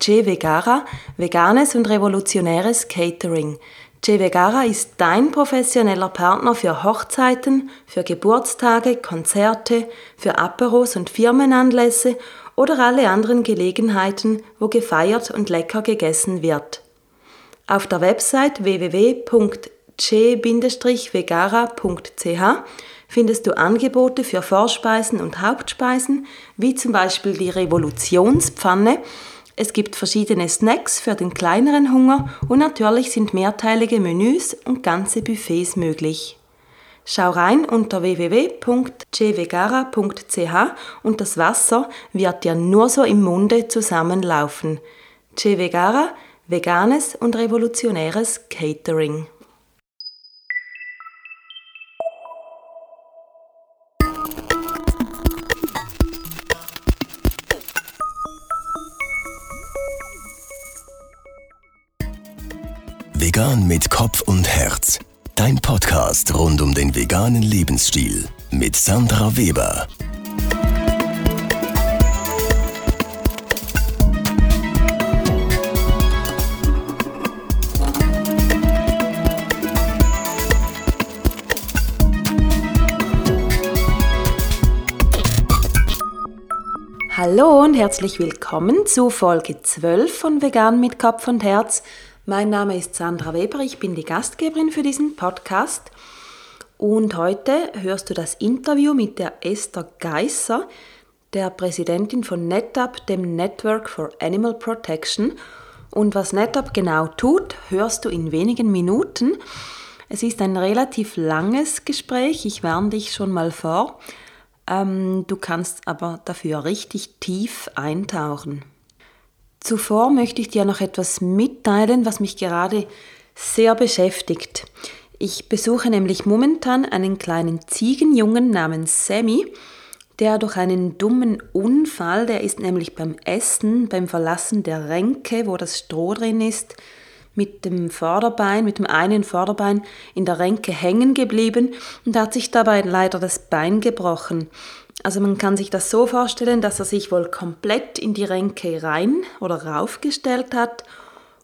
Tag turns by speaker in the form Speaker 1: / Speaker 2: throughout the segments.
Speaker 1: C Vegara, veganes und revolutionäres Catering. C Vegara ist dein professioneller Partner für Hochzeiten, für Geburtstage, Konzerte, für Aperos und Firmenanlässe oder alle anderen Gelegenheiten, wo gefeiert und lecker gegessen wird. Auf der Website www.c-vegara.ch findest du Angebote für Vorspeisen und Hauptspeisen, wie zum Beispiel die Revolutionspfanne. Es gibt verschiedene Snacks für den kleineren Hunger und natürlich sind mehrteilige Menüs und ganze Buffets möglich. Schau rein unter www.cevegara.ch und das Wasser wird dir nur so im Munde zusammenlaufen. Cevegara, veganes und revolutionäres Catering.
Speaker 2: Vegan mit Kopf und Herz Dein Podcast rund um den veganen Lebensstil mit Sandra Weber.
Speaker 1: Hallo und herzlich willkommen zu Folge 12 von Vegan mit Kopf und Herz. Mein Name ist Sandra Weber, ich bin die Gastgeberin für diesen Podcast und heute hörst du das Interview mit der Esther Geisser, der Präsidentin von NetApp, dem Network for Animal Protection. Und was NetApp genau tut, hörst du in wenigen Minuten. Es ist ein relativ langes Gespräch, ich warne dich schon mal vor. Ähm, du kannst aber dafür richtig tief eintauchen. Zuvor möchte ich dir noch etwas mitteilen, was mich gerade sehr beschäftigt. Ich besuche nämlich momentan einen kleinen Ziegenjungen namens Sammy, der durch einen dummen Unfall, der ist nämlich beim Essen, beim Verlassen der Ränke, wo das Stroh drin ist, mit dem Vorderbein, mit dem einen Vorderbein in der Ränke hängen geblieben und hat sich dabei leider das Bein gebrochen. Also man kann sich das so vorstellen, dass er sich wohl komplett in die Ränke rein oder raufgestellt hat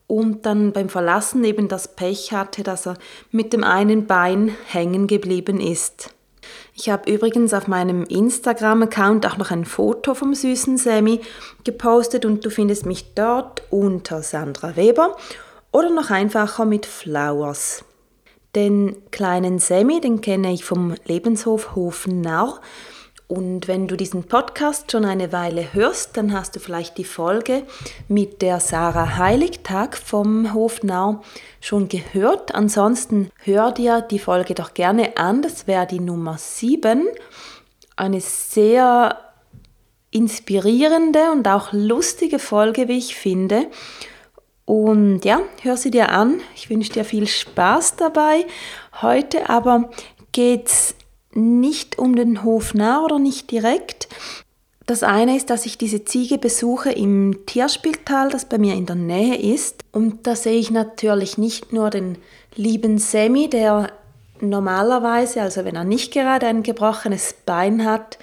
Speaker 1: und dann beim Verlassen eben das Pech hatte, dass er mit dem einen Bein hängen geblieben ist. Ich habe übrigens auf meinem Instagram-Account auch noch ein Foto vom süßen Sammy gepostet und du findest mich dort unter Sandra Weber oder noch einfacher mit Flowers. Den kleinen Sammy, den kenne ich vom Lebenshof Hofen Narr und wenn du diesen Podcast schon eine Weile hörst, dann hast du vielleicht die Folge mit der Sarah Heiligtag vom Hofnau schon gehört. Ansonsten hör dir die Folge doch gerne an. Das wäre die Nummer 7. Eine sehr inspirierende und auch lustige Folge, wie ich finde. Und ja, hör sie dir an. Ich wünsche dir viel Spaß dabei. Heute aber geht es nicht um den Hof nah oder nicht direkt. Das eine ist, dass ich diese Ziege besuche im Tierspieltal, das bei mir in der Nähe ist. Und da sehe ich natürlich nicht nur den lieben Semi, der normalerweise, also wenn er nicht gerade ein gebrochenes Bein hat,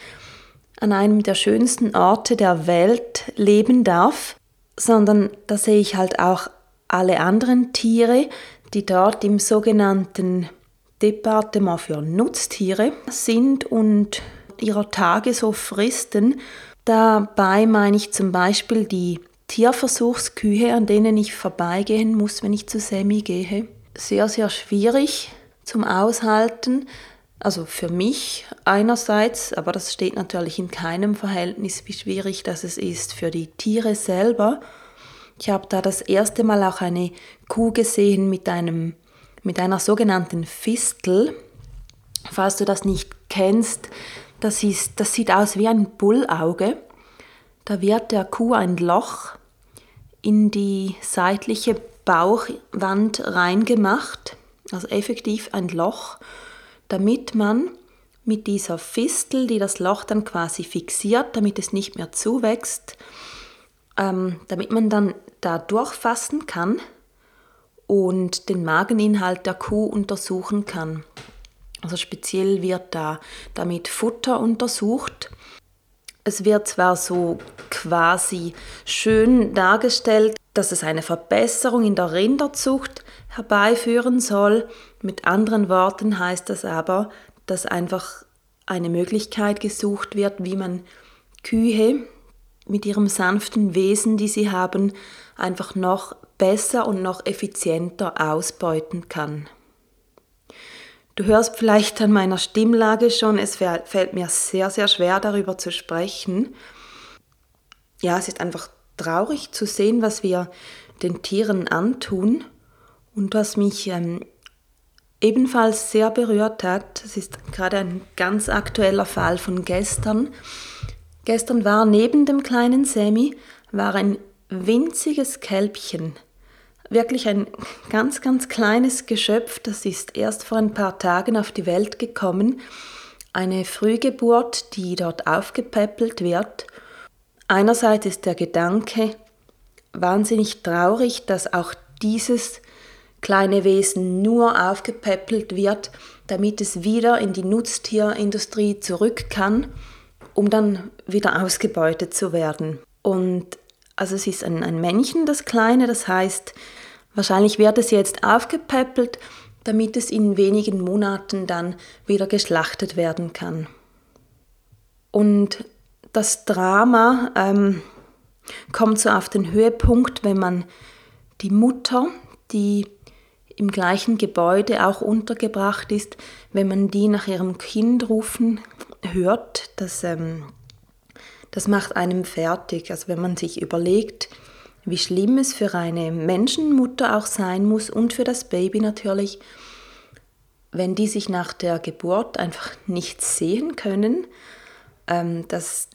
Speaker 1: an einem der schönsten Orte der Welt leben darf, sondern da sehe ich halt auch alle anderen Tiere, die dort im sogenannten Departement für Nutztiere sind und ihrer Tage so fristen. Dabei meine ich zum Beispiel die Tierversuchskühe, an denen ich vorbeigehen muss, wenn ich zu Semi gehe. Sehr, sehr schwierig zum Aushalten. Also für mich einerseits, aber das steht natürlich in keinem Verhältnis, wie schwierig das ist für die Tiere selber. Ich habe da das erste Mal auch eine Kuh gesehen mit einem mit einer sogenannten Fistel. Falls du das nicht kennst, das, ist, das sieht aus wie ein Bullauge. Da wird der Kuh ein Loch in die seitliche Bauchwand reingemacht, also effektiv ein Loch, damit man mit dieser Fistel, die das Loch dann quasi fixiert, damit es nicht mehr zuwächst, ähm, damit man dann da durchfassen kann und den Mageninhalt der Kuh untersuchen kann. Also speziell wird da damit Futter untersucht. Es wird zwar so quasi schön dargestellt, dass es eine Verbesserung in der Rinderzucht herbeiführen soll. Mit anderen Worten heißt das aber, dass einfach eine Möglichkeit gesucht wird, wie man Kühe mit ihrem sanften Wesen, die sie haben, einfach noch besser und noch effizienter ausbeuten kann. Du hörst vielleicht an meiner Stimmlage schon, es fällt mir sehr, sehr schwer darüber zu sprechen. Ja, es ist einfach traurig zu sehen, was wir den Tieren antun und was mich ähm, ebenfalls sehr berührt hat. Es ist gerade ein ganz aktueller Fall von gestern. Gestern war neben dem kleinen Sammy war ein winziges Kälbchen wirklich ein ganz, ganz kleines Geschöpf, das ist erst vor ein paar Tagen auf die Welt gekommen. Eine Frühgeburt, die dort aufgepäppelt wird. Einerseits ist der Gedanke wahnsinnig traurig, dass auch dieses kleine Wesen nur aufgepäppelt wird, damit es wieder in die Nutztierindustrie zurück kann, um dann wieder ausgebeutet zu werden. Und also es ist ein, ein Männchen, das kleine, das heißt, Wahrscheinlich wird es jetzt aufgepäppelt, damit es in wenigen Monaten dann wieder geschlachtet werden kann. Und das Drama ähm, kommt so auf den Höhepunkt, wenn man die Mutter, die im gleichen Gebäude auch untergebracht ist, wenn man die nach ihrem Kind rufen hört, das, ähm, das macht einem fertig. Also wenn man sich überlegt, wie schlimm es für eine Menschenmutter auch sein muss und für das Baby natürlich, wenn die sich nach der Geburt einfach nicht sehen können. Ähm, das,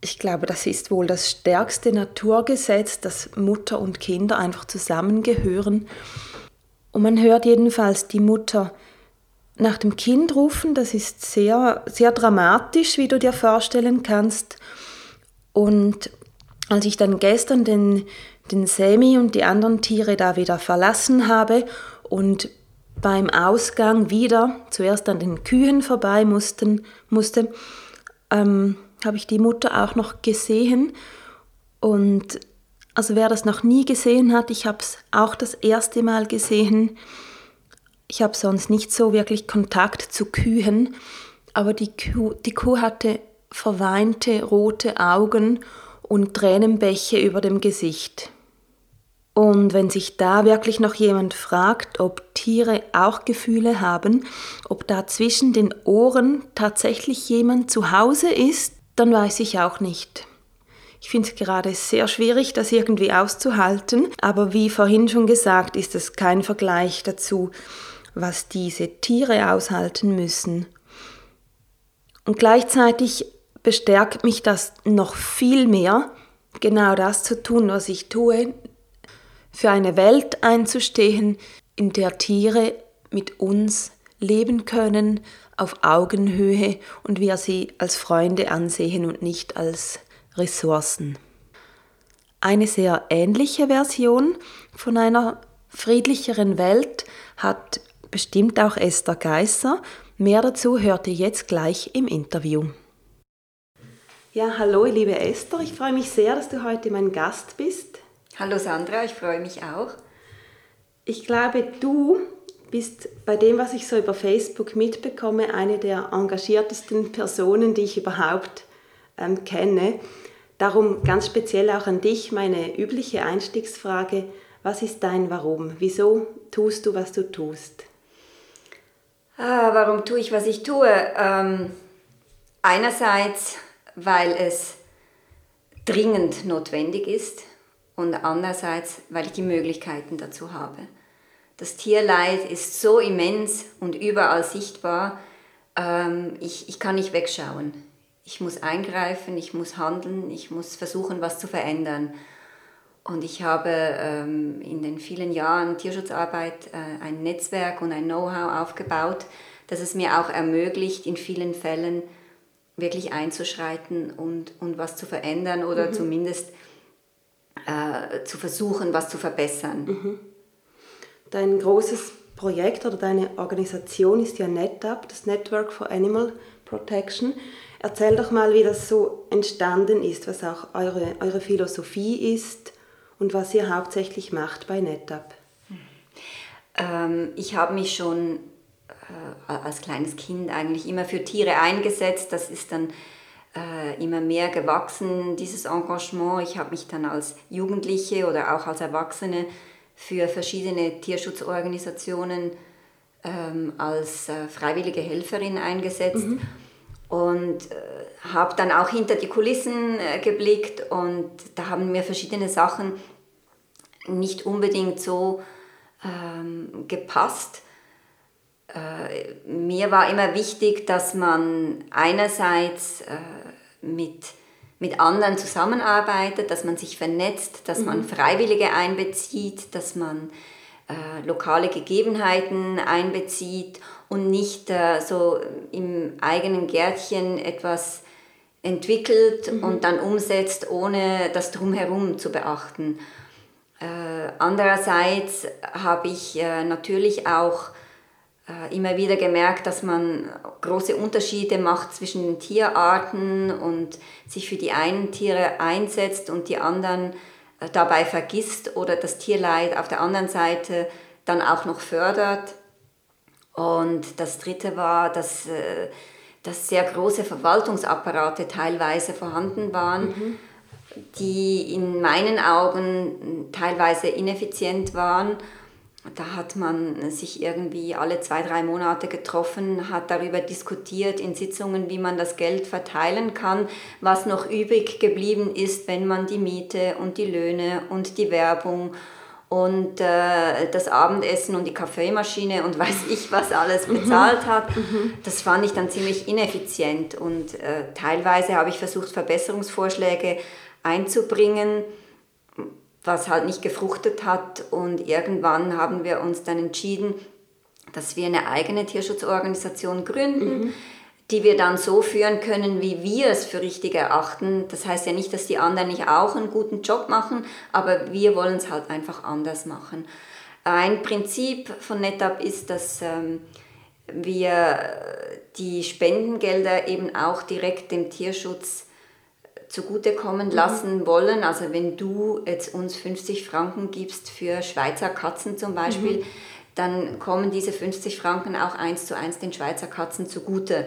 Speaker 1: ich glaube, das ist wohl das stärkste Naturgesetz, dass Mutter und Kinder einfach zusammengehören. Und man hört jedenfalls die Mutter nach dem Kind rufen. Das ist sehr, sehr dramatisch, wie du dir vorstellen kannst. Und als ich dann gestern den, den Semi und die anderen Tiere da wieder verlassen habe und beim Ausgang wieder zuerst an den Kühen vorbei mussten, musste, ähm, habe ich die Mutter auch noch gesehen. Und also wer das noch nie gesehen hat, ich habe es auch das erste Mal gesehen. Ich habe sonst nicht so wirklich Kontakt zu Kühen, aber die Kuh, die Kuh hatte verweinte rote Augen und Tränenbäche über dem Gesicht. Und wenn sich da wirklich noch jemand fragt, ob Tiere auch Gefühle haben, ob da zwischen den Ohren tatsächlich jemand zu Hause ist, dann weiß ich auch nicht. Ich finde es gerade sehr schwierig, das irgendwie auszuhalten, aber wie vorhin schon gesagt, ist es kein Vergleich dazu, was diese Tiere aushalten müssen. Und gleichzeitig bestärkt mich das noch viel mehr, genau das zu tun, was ich tue, für eine Welt einzustehen, in der Tiere mit uns leben können, auf Augenhöhe und wir sie als Freunde ansehen und nicht als Ressourcen. Eine sehr ähnliche Version von einer friedlicheren Welt hat bestimmt auch Esther Geisser. Mehr dazu hört ihr jetzt gleich im Interview. Ja, hallo liebe Esther, ich freue mich sehr, dass du heute mein Gast bist.
Speaker 3: Hallo Sandra, ich freue mich auch.
Speaker 1: Ich glaube, du bist bei dem, was ich so über Facebook mitbekomme, eine der engagiertesten Personen, die ich überhaupt ähm, kenne. Darum ganz speziell auch an dich meine übliche Einstiegsfrage, was ist dein Warum? Wieso tust du, was du tust?
Speaker 3: Ah, warum tue ich, was ich tue? Ähm, einerseits weil es dringend notwendig ist und andererseits, weil ich die Möglichkeiten dazu habe. Das Tierleid ist so immens und überall sichtbar, ähm, ich, ich kann nicht wegschauen. Ich muss eingreifen, ich muss handeln, ich muss versuchen, was zu verändern. Und ich habe ähm, in den vielen Jahren Tierschutzarbeit äh, ein Netzwerk und ein Know-how aufgebaut, das es mir auch ermöglicht, in vielen Fällen wirklich einzuschreiten und, und was zu verändern oder mhm. zumindest äh, zu versuchen, was zu verbessern. Mhm.
Speaker 1: Dein großes Projekt oder deine Organisation ist ja NetApp, das Network for Animal Protection. Erzähl doch mal, wie das so entstanden ist, was auch eure, eure Philosophie ist und was ihr hauptsächlich macht bei NetApp.
Speaker 3: Ähm, ich habe mich schon äh, als kleines Kind eigentlich immer für Tiere eingesetzt. Das ist dann äh, immer mehr gewachsen, dieses Engagement. Ich habe mich dann als Jugendliche oder auch als Erwachsene für verschiedene Tierschutzorganisationen ähm, als äh, freiwillige Helferin eingesetzt. Mhm und äh, habe dann auch hinter die Kulissen äh, geblickt und da haben mir verschiedene Sachen nicht unbedingt so ähm, gepasst. Äh, mir war immer wichtig, dass man einerseits äh, mit, mit anderen zusammenarbeitet, dass man sich vernetzt, dass mhm. man Freiwillige einbezieht, dass man äh, lokale Gegebenheiten einbezieht und nicht äh, so im eigenen Gärtchen etwas entwickelt mhm. und dann umsetzt, ohne das drumherum zu beachten. Äh, andererseits habe ich äh, natürlich auch immer wieder gemerkt, dass man große Unterschiede macht zwischen den Tierarten und sich für die einen Tiere einsetzt und die anderen äh, dabei vergisst oder das Tierleid auf der anderen Seite dann auch noch fördert. Und das Dritte war, dass, äh, dass sehr große Verwaltungsapparate teilweise vorhanden waren, mhm. die in meinen Augen teilweise ineffizient waren. Da hat man sich irgendwie alle zwei, drei Monate getroffen, hat darüber diskutiert in Sitzungen, wie man das Geld verteilen kann, was noch übrig geblieben ist, wenn man die Miete und die Löhne und die Werbung und äh, das Abendessen und die Kaffeemaschine und weiß ich was alles mhm. bezahlt hat. Mhm. Das fand ich dann ziemlich ineffizient und äh, teilweise habe ich versucht, Verbesserungsvorschläge einzubringen, was halt nicht gefruchtet hat und irgendwann haben wir uns dann entschieden, dass wir eine eigene Tierschutzorganisation gründen. Mhm die wir dann so führen können, wie wir es für richtig erachten. Das heißt ja nicht, dass die anderen nicht auch einen guten Job machen, aber wir wollen es halt einfach anders machen. Ein Prinzip von NetApp ist, dass ähm, wir die Spendengelder eben auch direkt dem Tierschutz zugutekommen mhm. lassen wollen. Also wenn du jetzt uns 50 Franken gibst für Schweizer Katzen zum Beispiel, mhm. dann kommen diese 50 Franken auch eins zu eins den Schweizer Katzen zugute.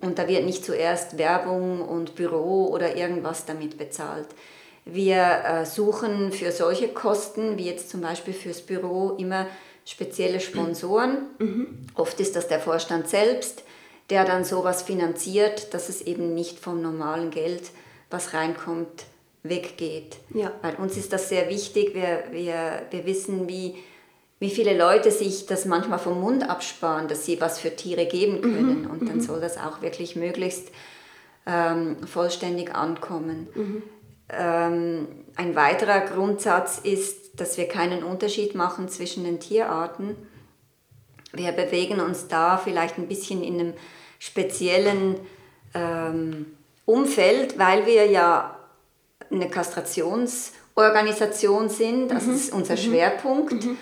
Speaker 3: Und da wird nicht zuerst Werbung und Büro oder irgendwas damit bezahlt. Wir äh, suchen für solche Kosten, wie jetzt zum Beispiel fürs Büro, immer spezielle Sponsoren. Mhm. Oft ist das der Vorstand selbst, der dann sowas finanziert, dass es eben nicht vom normalen Geld, was reinkommt, weggeht. Ja. Weil uns ist das sehr wichtig. Wir, wir, wir wissen, wie wie viele Leute sich das manchmal vom Mund absparen, dass sie was für Tiere geben können. Mhm. Und dann mhm. soll das auch wirklich möglichst ähm, vollständig ankommen. Mhm. Ähm, ein weiterer Grundsatz ist, dass wir keinen Unterschied machen zwischen den Tierarten. Wir bewegen uns da vielleicht ein bisschen in einem speziellen ähm, Umfeld, weil wir ja eine Kastrationsorganisation sind. Das mhm. ist unser mhm. Schwerpunkt. Mhm.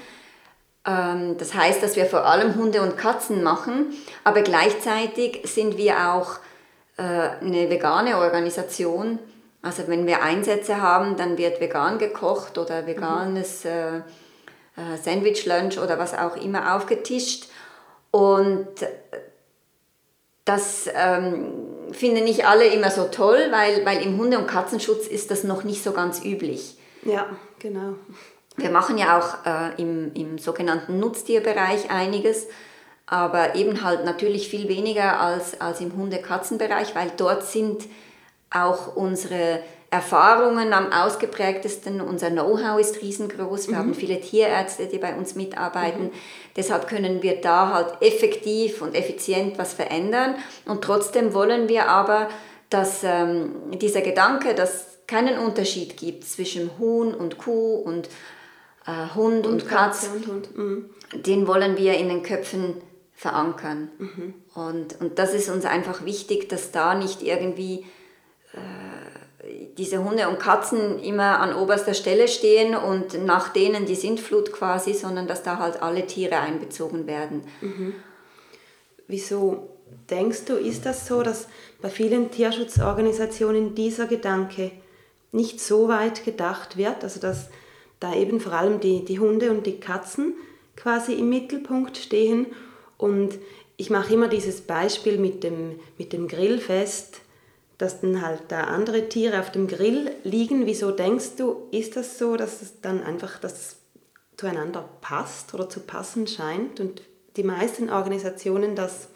Speaker 3: Ähm, das heißt, dass wir vor allem Hunde und Katzen machen, aber gleichzeitig sind wir auch äh, eine vegane Organisation. Also wenn wir Einsätze haben, dann wird vegan gekocht oder veganes äh, äh, Sandwich-Lunch oder was auch immer aufgetischt. Und das ähm, finden nicht alle immer so toll, weil, weil im Hunde- und Katzenschutz ist das noch nicht so ganz üblich.
Speaker 1: Ja, genau.
Speaker 3: Wir machen ja auch äh, im, im sogenannten Nutztierbereich einiges, aber eben halt natürlich viel weniger als, als im Hunde-Katzen-Bereich, weil dort sind auch unsere Erfahrungen am ausgeprägtesten. Unser Know-how ist riesengroß. Wir mhm. haben viele Tierärzte, die bei uns mitarbeiten. Mhm. Deshalb können wir da halt effektiv und effizient was verändern. Und trotzdem wollen wir aber, dass ähm, dieser Gedanke, dass es keinen Unterschied gibt zwischen Huhn und Kuh und äh, Hund und, und Katz, und Hund. Mhm. den wollen wir in den Köpfen verankern. Mhm. Und, und das ist uns einfach wichtig, dass da nicht irgendwie äh, diese Hunde und Katzen immer an oberster Stelle stehen und nach denen die Sintflut quasi, sondern dass da halt alle Tiere einbezogen werden.
Speaker 1: Mhm. Wieso denkst du, ist das so, dass bei vielen Tierschutzorganisationen dieser Gedanke nicht so weit gedacht wird, also dass da eben vor allem die, die Hunde und die Katzen quasi im Mittelpunkt stehen. Und ich mache immer dieses Beispiel mit dem, mit dem Grillfest, dass dann halt da andere Tiere auf dem Grill liegen. Wieso denkst du, ist das so, dass es dann einfach das zueinander passt oder zu passen scheint und die meisten Organisationen das,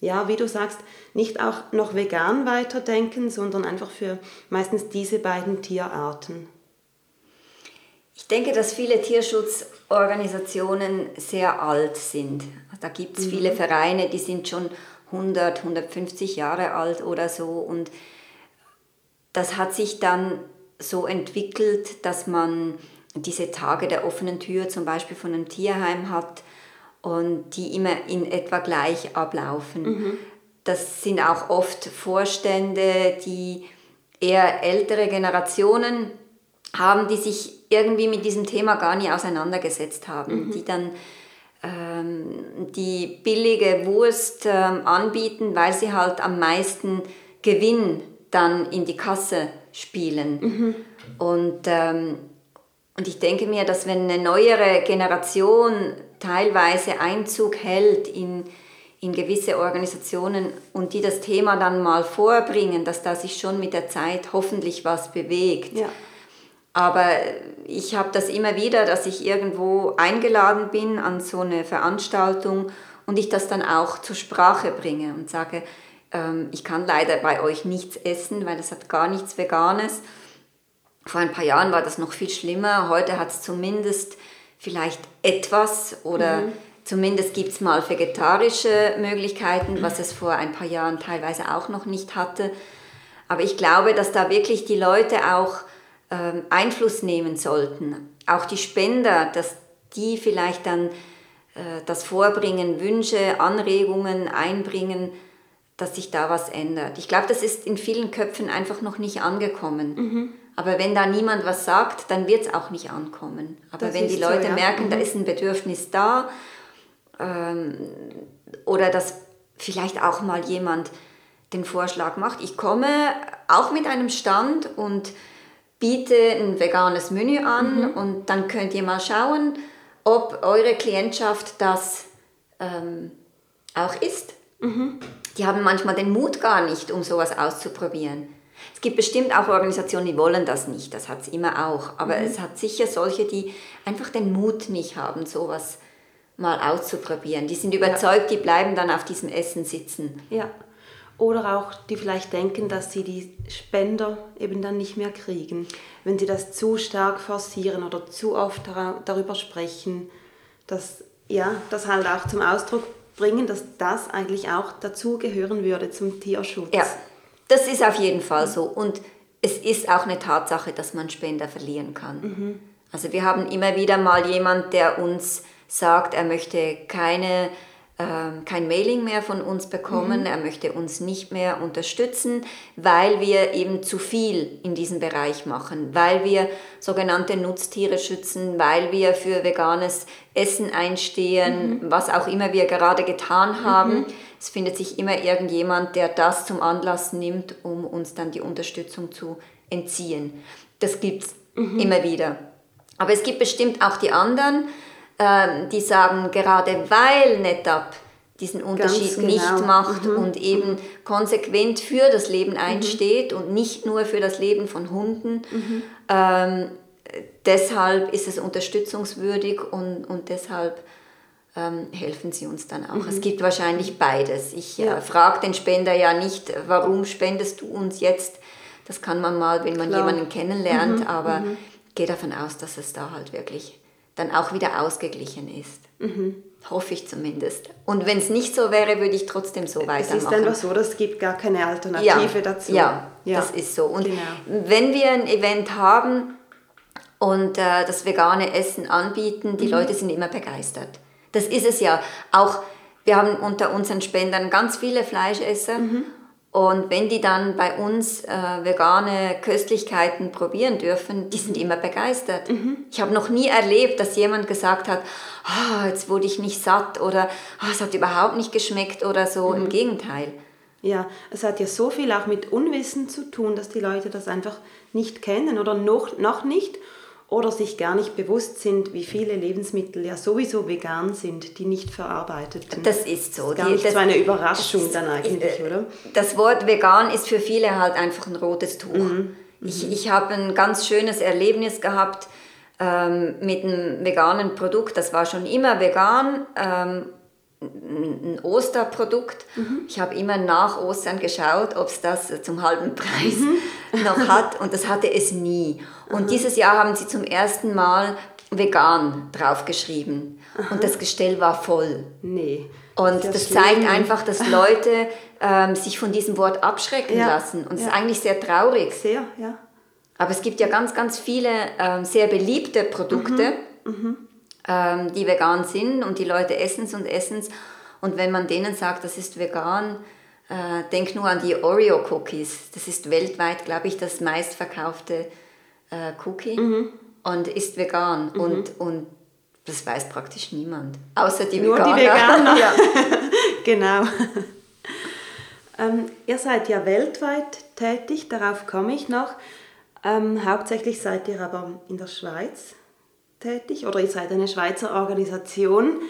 Speaker 1: ja, wie du sagst, nicht auch noch vegan weiterdenken, sondern einfach für meistens diese beiden Tierarten?
Speaker 3: Ich denke, dass viele Tierschutzorganisationen sehr alt sind. Da gibt es mhm. viele Vereine, die sind schon 100, 150 Jahre alt oder so. Und das hat sich dann so entwickelt, dass man diese Tage der offenen Tür zum Beispiel von einem Tierheim hat und die immer in etwa gleich ablaufen. Mhm. Das sind auch oft Vorstände, die eher ältere Generationen haben, die sich irgendwie mit diesem Thema gar nie auseinandergesetzt haben, mhm. die dann die billige Wurst ähm, anbieten, weil sie halt am meisten Gewinn dann in die Kasse spielen. Mhm. Und, ähm, und ich denke mir, dass wenn eine neuere Generation teilweise Einzug hält in, in gewisse Organisationen und die das Thema dann mal vorbringen, dass da sich schon mit der Zeit hoffentlich was bewegt. Ja. Aber ich habe das immer wieder, dass ich irgendwo eingeladen bin an so eine Veranstaltung und ich das dann auch zur Sprache bringe und sage, ähm, ich kann leider bei euch nichts essen, weil es hat gar nichts Veganes. Vor ein paar Jahren war das noch viel schlimmer. Heute hat es zumindest vielleicht etwas oder mhm. zumindest gibt es mal vegetarische Möglichkeiten, was es vor ein paar Jahren teilweise auch noch nicht hatte. Aber ich glaube, dass da wirklich die Leute auch Einfluss nehmen sollten. Auch die Spender, dass die vielleicht dann äh, das vorbringen, Wünsche, Anregungen einbringen, dass sich da was ändert. Ich glaube, das ist in vielen Köpfen einfach noch nicht angekommen. Mhm. Aber wenn da niemand was sagt, dann wird es auch nicht ankommen. Aber das wenn die Leute so, ja. merken, mhm. da ist ein Bedürfnis da ähm, oder dass vielleicht auch mal jemand den Vorschlag macht, ich komme auch mit einem Stand und biete ein veganes Menü an mhm. und dann könnt ihr mal schauen, ob eure Klientschaft das ähm, auch isst. Mhm. Die haben manchmal den Mut gar nicht, um sowas auszuprobieren. Es gibt bestimmt auch Organisationen, die wollen das nicht, das hat es immer auch. Aber mhm. es hat sicher solche, die einfach den Mut nicht haben, sowas mal auszuprobieren. Die sind überzeugt, ja. die bleiben dann auf diesem Essen sitzen.
Speaker 1: Ja. Oder auch die vielleicht denken, dass sie die Spender eben dann nicht mehr kriegen, wenn sie das zu stark forcieren oder zu oft darüber sprechen, dass ja, das halt auch zum Ausdruck bringen, dass das eigentlich auch dazugehören würde zum Tierschutz.
Speaker 3: Ja, das ist auf jeden Fall so. Und es ist auch eine Tatsache, dass man Spender verlieren kann. Mhm. Also wir haben immer wieder mal jemand, der uns sagt, er möchte keine kein Mailing mehr von uns bekommen, mhm. er möchte uns nicht mehr unterstützen, weil wir eben zu viel in diesem Bereich machen, weil wir sogenannte Nutztiere schützen, weil wir für veganes Essen einstehen, mhm. was auch immer wir gerade getan haben. Mhm. Es findet sich immer irgendjemand, der das zum Anlass nimmt, um uns dann die Unterstützung zu entziehen. Das gibt es mhm. immer wieder. Aber es gibt bestimmt auch die anderen, ähm, die sagen, gerade weil NetApp diesen Unterschied genau. nicht macht mhm. und eben mhm. konsequent für das Leben mhm. einsteht mhm. und nicht nur für das Leben von Hunden. Mhm. Ähm, deshalb ist es unterstützungswürdig und, und deshalb ähm, helfen sie uns dann auch. Es mhm. gibt wahrscheinlich beides. Ich äh, ja. äh, frage den Spender ja nicht, warum spendest du uns jetzt? Das kann man mal, wenn man Klar. jemanden kennenlernt, aber gehe davon aus, dass es da halt wirklich dann auch wieder ausgeglichen ist. Mhm. Hoffe ich zumindest. Und wenn es nicht so wäre, würde ich trotzdem so weitermachen. Es
Speaker 1: ist einfach so, es gibt gar keine Alternative
Speaker 3: ja,
Speaker 1: dazu.
Speaker 3: Ja, ja, das ist so. Und genau. wenn wir ein Event haben und äh, das vegane Essen anbieten, die mhm. Leute sind immer begeistert. Das ist es ja. Auch wir haben unter unseren Spendern ganz viele Fleischesser. Mhm. Und wenn die dann bei uns äh, vegane Köstlichkeiten probieren dürfen, die sind immer begeistert. Mhm. Ich habe noch nie erlebt, dass jemand gesagt hat, oh, jetzt wurde ich nicht satt oder oh, es hat überhaupt nicht geschmeckt oder so. Mhm. Im Gegenteil.
Speaker 1: Ja, es hat ja so viel auch mit Unwissen zu tun, dass die Leute das einfach nicht kennen oder noch, noch nicht oder sich gar nicht bewusst sind, wie viele Lebensmittel ja sowieso vegan sind, die nicht verarbeitet sind.
Speaker 3: Das ist so.
Speaker 1: Das ist gar nicht das, so eine Überraschung dann eigentlich, äh, oder?
Speaker 3: Das Wort vegan ist für viele halt einfach ein rotes Tuch. Mhm. Ich, mhm. ich habe ein ganz schönes Erlebnis gehabt ähm, mit einem veganen Produkt. Das war schon immer vegan. Ähm, ein Osterprodukt. Mhm. Ich habe immer nach Ostern geschaut, ob es das zum halben Preis mhm. noch hat und das hatte es nie. Und Aha. dieses Jahr haben sie zum ersten Mal vegan draufgeschrieben Aha. und das Gestell war voll.
Speaker 1: Nee.
Speaker 3: Und das, das zeigt einfach, dass Leute ähm, sich von diesem Wort abschrecken ja. lassen. Und es ja. ist eigentlich sehr traurig.
Speaker 1: Sehr, ja.
Speaker 3: Aber es gibt ja ganz, ganz viele ähm, sehr beliebte Produkte. Mhm. Ähm, die vegan sind und die Leute essen es und essen es. Und wenn man denen sagt, das ist vegan, äh, denk nur an die Oreo-Cookies. Das ist weltweit, glaube ich, das meistverkaufte äh, Cookie mhm. und ist vegan. Mhm. Und, und das weiß praktisch niemand. Außer die
Speaker 1: Nur Veganer. die Veganer. ja. genau. Ähm, ihr seid ja weltweit tätig, darauf komme ich noch. Ähm, hauptsächlich seid ihr aber in der Schweiz tätig oder ihr seid eine Schweizer Organisation.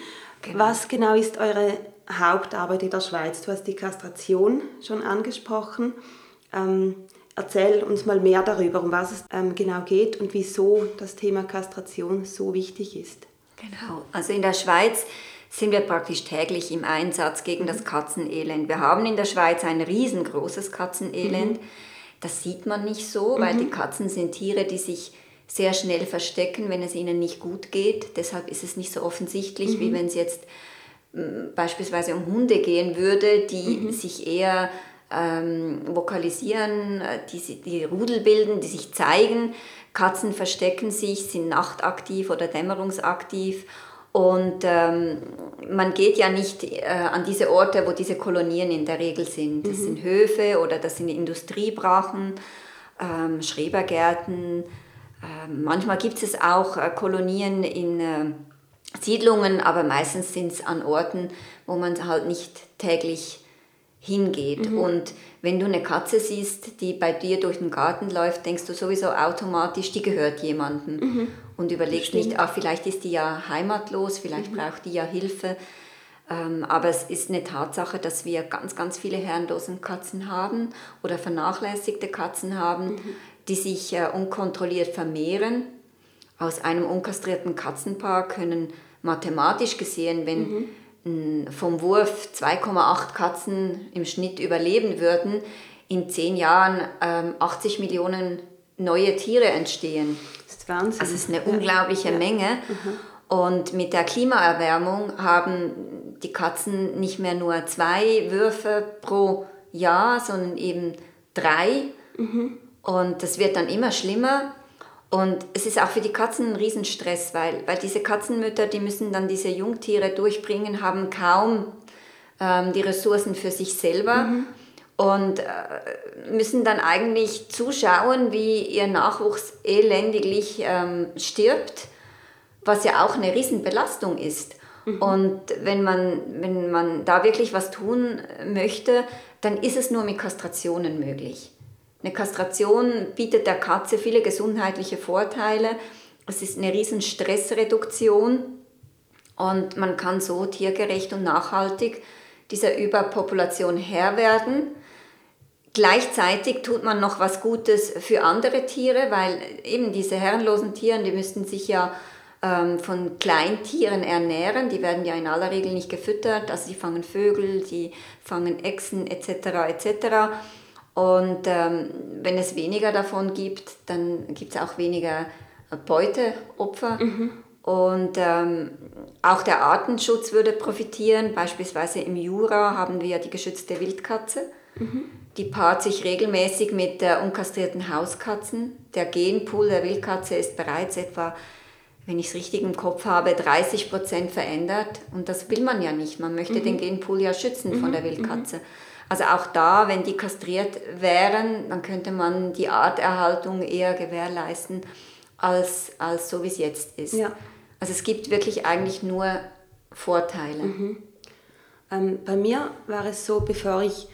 Speaker 1: Genau. Was genau ist eure Hauptarbeit in der Schweiz? Du hast die Kastration schon angesprochen. Ähm, erzähl uns mal mehr darüber, um was es ähm, genau geht und wieso das Thema Kastration so wichtig ist.
Speaker 3: Genau, also in der Schweiz sind wir praktisch täglich im Einsatz gegen das Katzenelend. Wir haben in der Schweiz ein riesengroßes Katzenelend. Mhm. Das sieht man nicht so, weil mhm. die Katzen sind Tiere, die sich sehr schnell verstecken, wenn es ihnen nicht gut geht. Deshalb ist es nicht so offensichtlich, mhm. wie wenn es jetzt beispielsweise um Hunde gehen würde, die mhm. sich eher ähm, vokalisieren, die, die Rudel bilden, die sich zeigen. Katzen verstecken sich, sind nachtaktiv oder dämmerungsaktiv. Und ähm, man geht ja nicht äh, an diese Orte, wo diese Kolonien in der Regel sind. Das mhm. sind Höfe oder das sind Industriebrachen, ähm, Schrebergärten, manchmal gibt es auch äh, Kolonien in äh, Siedlungen, aber meistens sind es an Orten, wo man halt nicht täglich hingeht. Mhm. Und wenn du eine Katze siehst, die bei dir durch den Garten läuft, denkst du sowieso automatisch, die gehört jemandem. Mhm. Und überlegst nicht, ach, vielleicht ist die ja heimatlos, vielleicht mhm. braucht die ja Hilfe. Ähm, aber es ist eine Tatsache, dass wir ganz, ganz viele herrenlosen Katzen haben oder vernachlässigte Katzen haben, mhm die sich äh, unkontrolliert vermehren. Aus einem unkastrierten Katzenpaar können mathematisch gesehen, wenn mhm. vom Wurf 2,8 Katzen im Schnitt überleben würden, in zehn Jahren ähm, 80 Millionen neue Tiere entstehen.
Speaker 1: Das ist Wahnsinn.
Speaker 3: Das ist eine unglaubliche ja. Menge. Mhm. Und mit der Klimaerwärmung haben die Katzen nicht mehr nur zwei Würfe pro Jahr, sondern eben drei. Mhm. Und das wird dann immer schlimmer. Und es ist auch für die Katzen ein Riesenstress, weil, weil diese Katzenmütter, die müssen dann diese Jungtiere durchbringen, haben kaum ähm, die Ressourcen für sich selber mhm. und äh, müssen dann eigentlich zuschauen, wie ihr Nachwuchs elendiglich ähm, stirbt, was ja auch eine Riesenbelastung ist. Mhm. Und wenn man, wenn man da wirklich was tun möchte, dann ist es nur mit Kastrationen möglich. Eine Kastration bietet der Katze viele gesundheitliche Vorteile. Es ist eine riesen Stressreduktion und man kann so tiergerecht und nachhaltig dieser Überpopulation Herr werden. Gleichzeitig tut man noch was Gutes für andere Tiere, weil eben diese herrenlosen Tiere, die müssten sich ja ähm, von Kleintieren ernähren. Die werden ja in aller Regel nicht gefüttert. Also sie fangen Vögel, die fangen Echsen etc. etc. Und ähm, wenn es weniger davon gibt, dann gibt es auch weniger Beuteopfer. Mhm. Und ähm, auch der Artenschutz würde profitieren. Beispielsweise im Jura haben wir die geschützte Wildkatze. Mhm. Die paart sich regelmäßig mit der unkastrierten Hauskatzen. Der Genpool der Wildkatze ist bereits etwa, wenn ich es richtig im Kopf habe, 30 Prozent verändert. Und das will man ja nicht. Man möchte mhm. den Genpool ja schützen von mhm. der Wildkatze. Also auch da, wenn die kastriert wären, dann könnte man die Arterhaltung eher gewährleisten, als, als so wie es jetzt ist.
Speaker 1: Ja.
Speaker 3: Also es gibt wirklich eigentlich nur Vorteile.
Speaker 1: Mhm. Ähm, bei mir war es so, bevor ich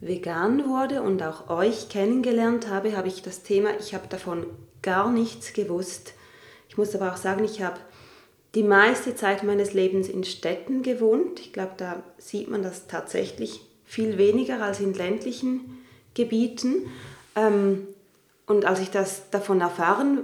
Speaker 1: vegan wurde und auch euch kennengelernt habe, habe ich das Thema, ich habe davon gar nichts gewusst. Ich muss aber auch sagen, ich habe die meiste Zeit meines Lebens in Städten gewohnt. Ich glaube, da sieht man das tatsächlich viel weniger als in ländlichen Gebieten. Ähm, und als ich das davon erfahren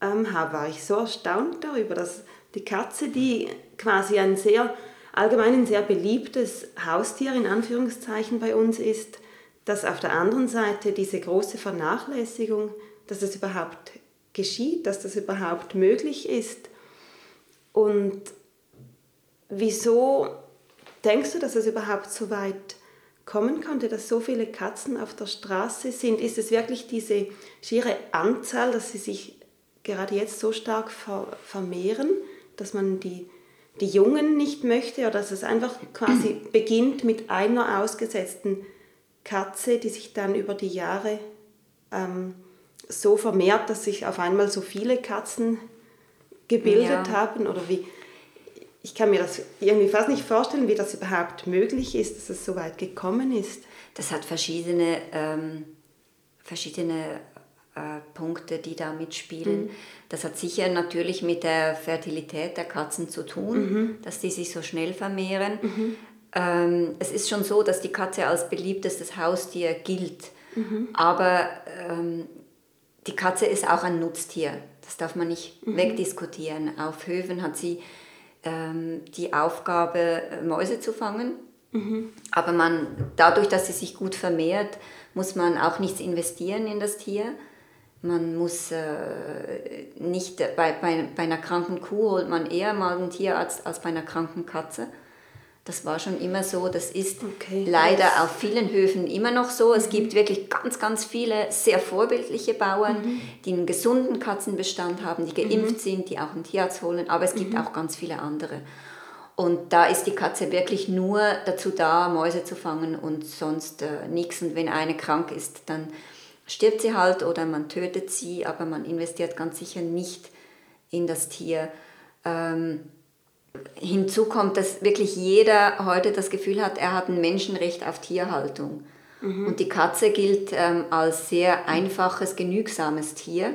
Speaker 1: ähm, habe, war ich so erstaunt darüber, dass die Katze, die quasi ein sehr allgemein ein sehr beliebtes Haustier in Anführungszeichen bei uns ist, dass auf der anderen Seite diese große Vernachlässigung, dass das überhaupt geschieht, dass das überhaupt möglich ist. Und wieso denkst du, dass es überhaupt so weit kommen konnte, dass so viele Katzen auf der Straße sind? Ist es wirklich diese schiere Anzahl, dass sie sich gerade jetzt so stark vermehren, dass man die die Jungen nicht möchte oder dass es einfach quasi beginnt mit einer ausgesetzten Katze, die sich dann über die Jahre ähm, so vermehrt, dass sich auf einmal so viele Katzen gebildet ja. haben oder wie ich kann mir das irgendwie fast nicht vorstellen, wie das überhaupt möglich ist, dass es so weit gekommen ist.
Speaker 3: Das hat verschiedene, ähm, verschiedene äh, Punkte, die da mitspielen. Mhm. Das hat sicher natürlich mit der Fertilität der Katzen zu tun, mhm. dass die sich so schnell vermehren. Mhm. Ähm, es ist schon so, dass die Katze als beliebtestes Haustier gilt, mhm. aber ähm, die Katze ist auch ein Nutztier. Das darf man nicht mhm. wegdiskutieren. Auf Höfen hat sie ähm, die Aufgabe, Mäuse zu fangen. Mhm. Aber man, dadurch, dass sie sich gut vermehrt, muss man auch nichts investieren in das Tier. Man muss äh, nicht, bei, bei, bei einer kranken Kuh holt man eher mal einen Tierarzt als bei einer kranken Katze. Das war schon immer so. Das ist okay, leider yes. auf vielen Höfen immer noch so. Es mhm. gibt wirklich ganz, ganz viele sehr vorbildliche Bauern, mhm. die einen gesunden Katzenbestand haben, die geimpft mhm. sind, die auch einen Tierarzt holen. Aber es gibt mhm. auch ganz viele andere. Und da ist die Katze wirklich nur dazu da, Mäuse zu fangen und sonst äh, nichts. Und wenn eine krank ist, dann stirbt sie halt oder man tötet sie, aber man investiert ganz sicher nicht in das Tier. Ähm, hinzu kommt, dass wirklich jeder heute das Gefühl hat, er hat ein Menschenrecht auf Tierhaltung. Mhm. Und die Katze gilt ähm, als sehr einfaches, genügsames Tier,